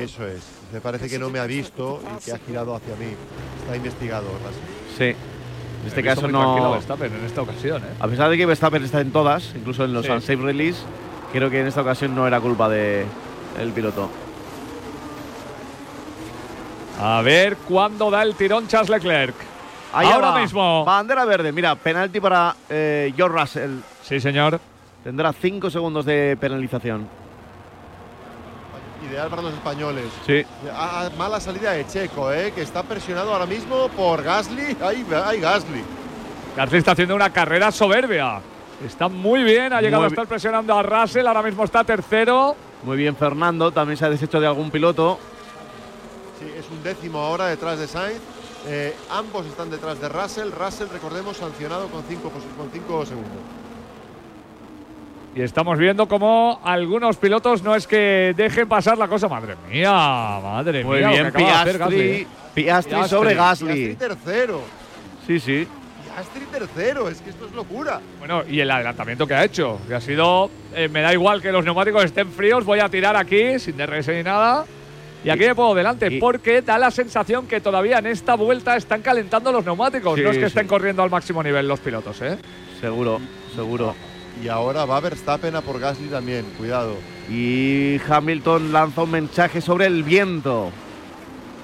Eso es. Me parece que no me ha visto y que ha girado hacia mí. Está investigado, Russell. Sí. En este caso no. Verstappen en esta ocasión, ¿eh? A pesar de que Verstappen está en todas, incluso en los Sí. unsafe release, creo que en esta ocasión no era culpa de el piloto. A ver cuándo da el tirón Charles Leclerc. Ahí Ahora va. mismo. Bandera verde. Mira, penalti para eh, George Russell. Sí, señor. Tendrá 5 segundos de penalización. Ideal para los españoles. Sí. Ah, mala salida de Checo, ¿eh? Que está presionado ahora mismo por Gasly. ¡Ay, ay Gasly! Gasly está haciendo una carrera soberbia. Está muy bien, ha llegado Muy a estar presionando a Russell, ahora mismo está tercero. Muy bien, Fernando. También se ha deshecho de algún piloto. Sí, es un décimo ahora detrás de Sainz. Eh, ambos están detrás de Russell. Russell, recordemos, sancionado con 5 con cinco segundos. Y estamos viendo cómo algunos pilotos no es que dejen pasar la cosa. Madre mía, madre Muy mía. que bien, Gasly, Piastri. Piastri Piastri. sobre Piastri Gasly. tercero. Sí, sí. Piastri tercero. Es que esto es locura. Bueno, y el adelantamiento que ha hecho, que ha sido, eh, me da igual que los neumáticos estén fríos, voy a tirar aquí sin DRS ni nada. Y aquí me pongo delante, y- porque da la sensación que todavía en esta vuelta están calentando los neumáticos. Sí, no es que sí. estén corriendo al máximo nivel los pilotos, ¿eh? Seguro, seguro. Y ahora va Verstappen a por Gasly también. Cuidado. Y Hamilton lanza un mensaje sobre el viento.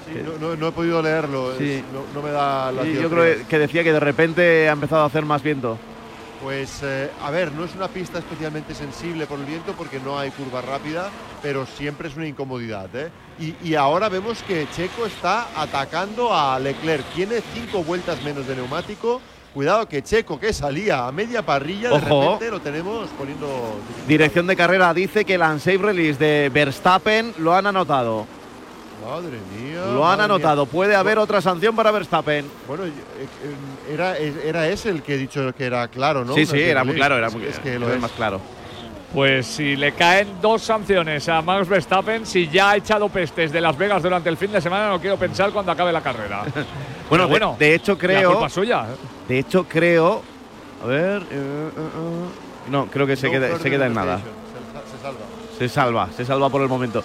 Sí, no, no- no he podido leerlo. es- no, no me da la Y yo creo que decía que de repente ha empezado a hacer más viento. Pues, eh, a ver, no es una pista especialmente sensible por el viento porque no hay curva rápida, pero siempre es una incomodidad. ¿eh? Y, y ahora vemos que Checo está atacando a Leclerc. Tiene cinco vueltas menos de neumático. Cuidado que Checo, que salía a media parrilla, de repente lo tenemos poniendo. Dirección de carrera dice que el unsafe release de Verstappen lo han anotado. Madre mía. Lo han mía. anotado. Puede haber otra sanción para Verstappen. Bueno, eh, eh, era, era ese el que he dicho que era claro, ¿no? Sí, sí, era muy claro, era Es- muy es que lo es. más claro. Pues si le caen dos sanciones a Max Verstappen, si ya ha echado pestes de Las Vegas durante el fin de semana, no quiero pensar cuando acabe la carrera. (laughs) Bueno, de- bueno, de, hecho La creo, culpa es suya. de hecho creo, a ver, eh, eh, eh, no, creo que se No queda, se queda en nada. se salva. Se salva, se salva por el momento.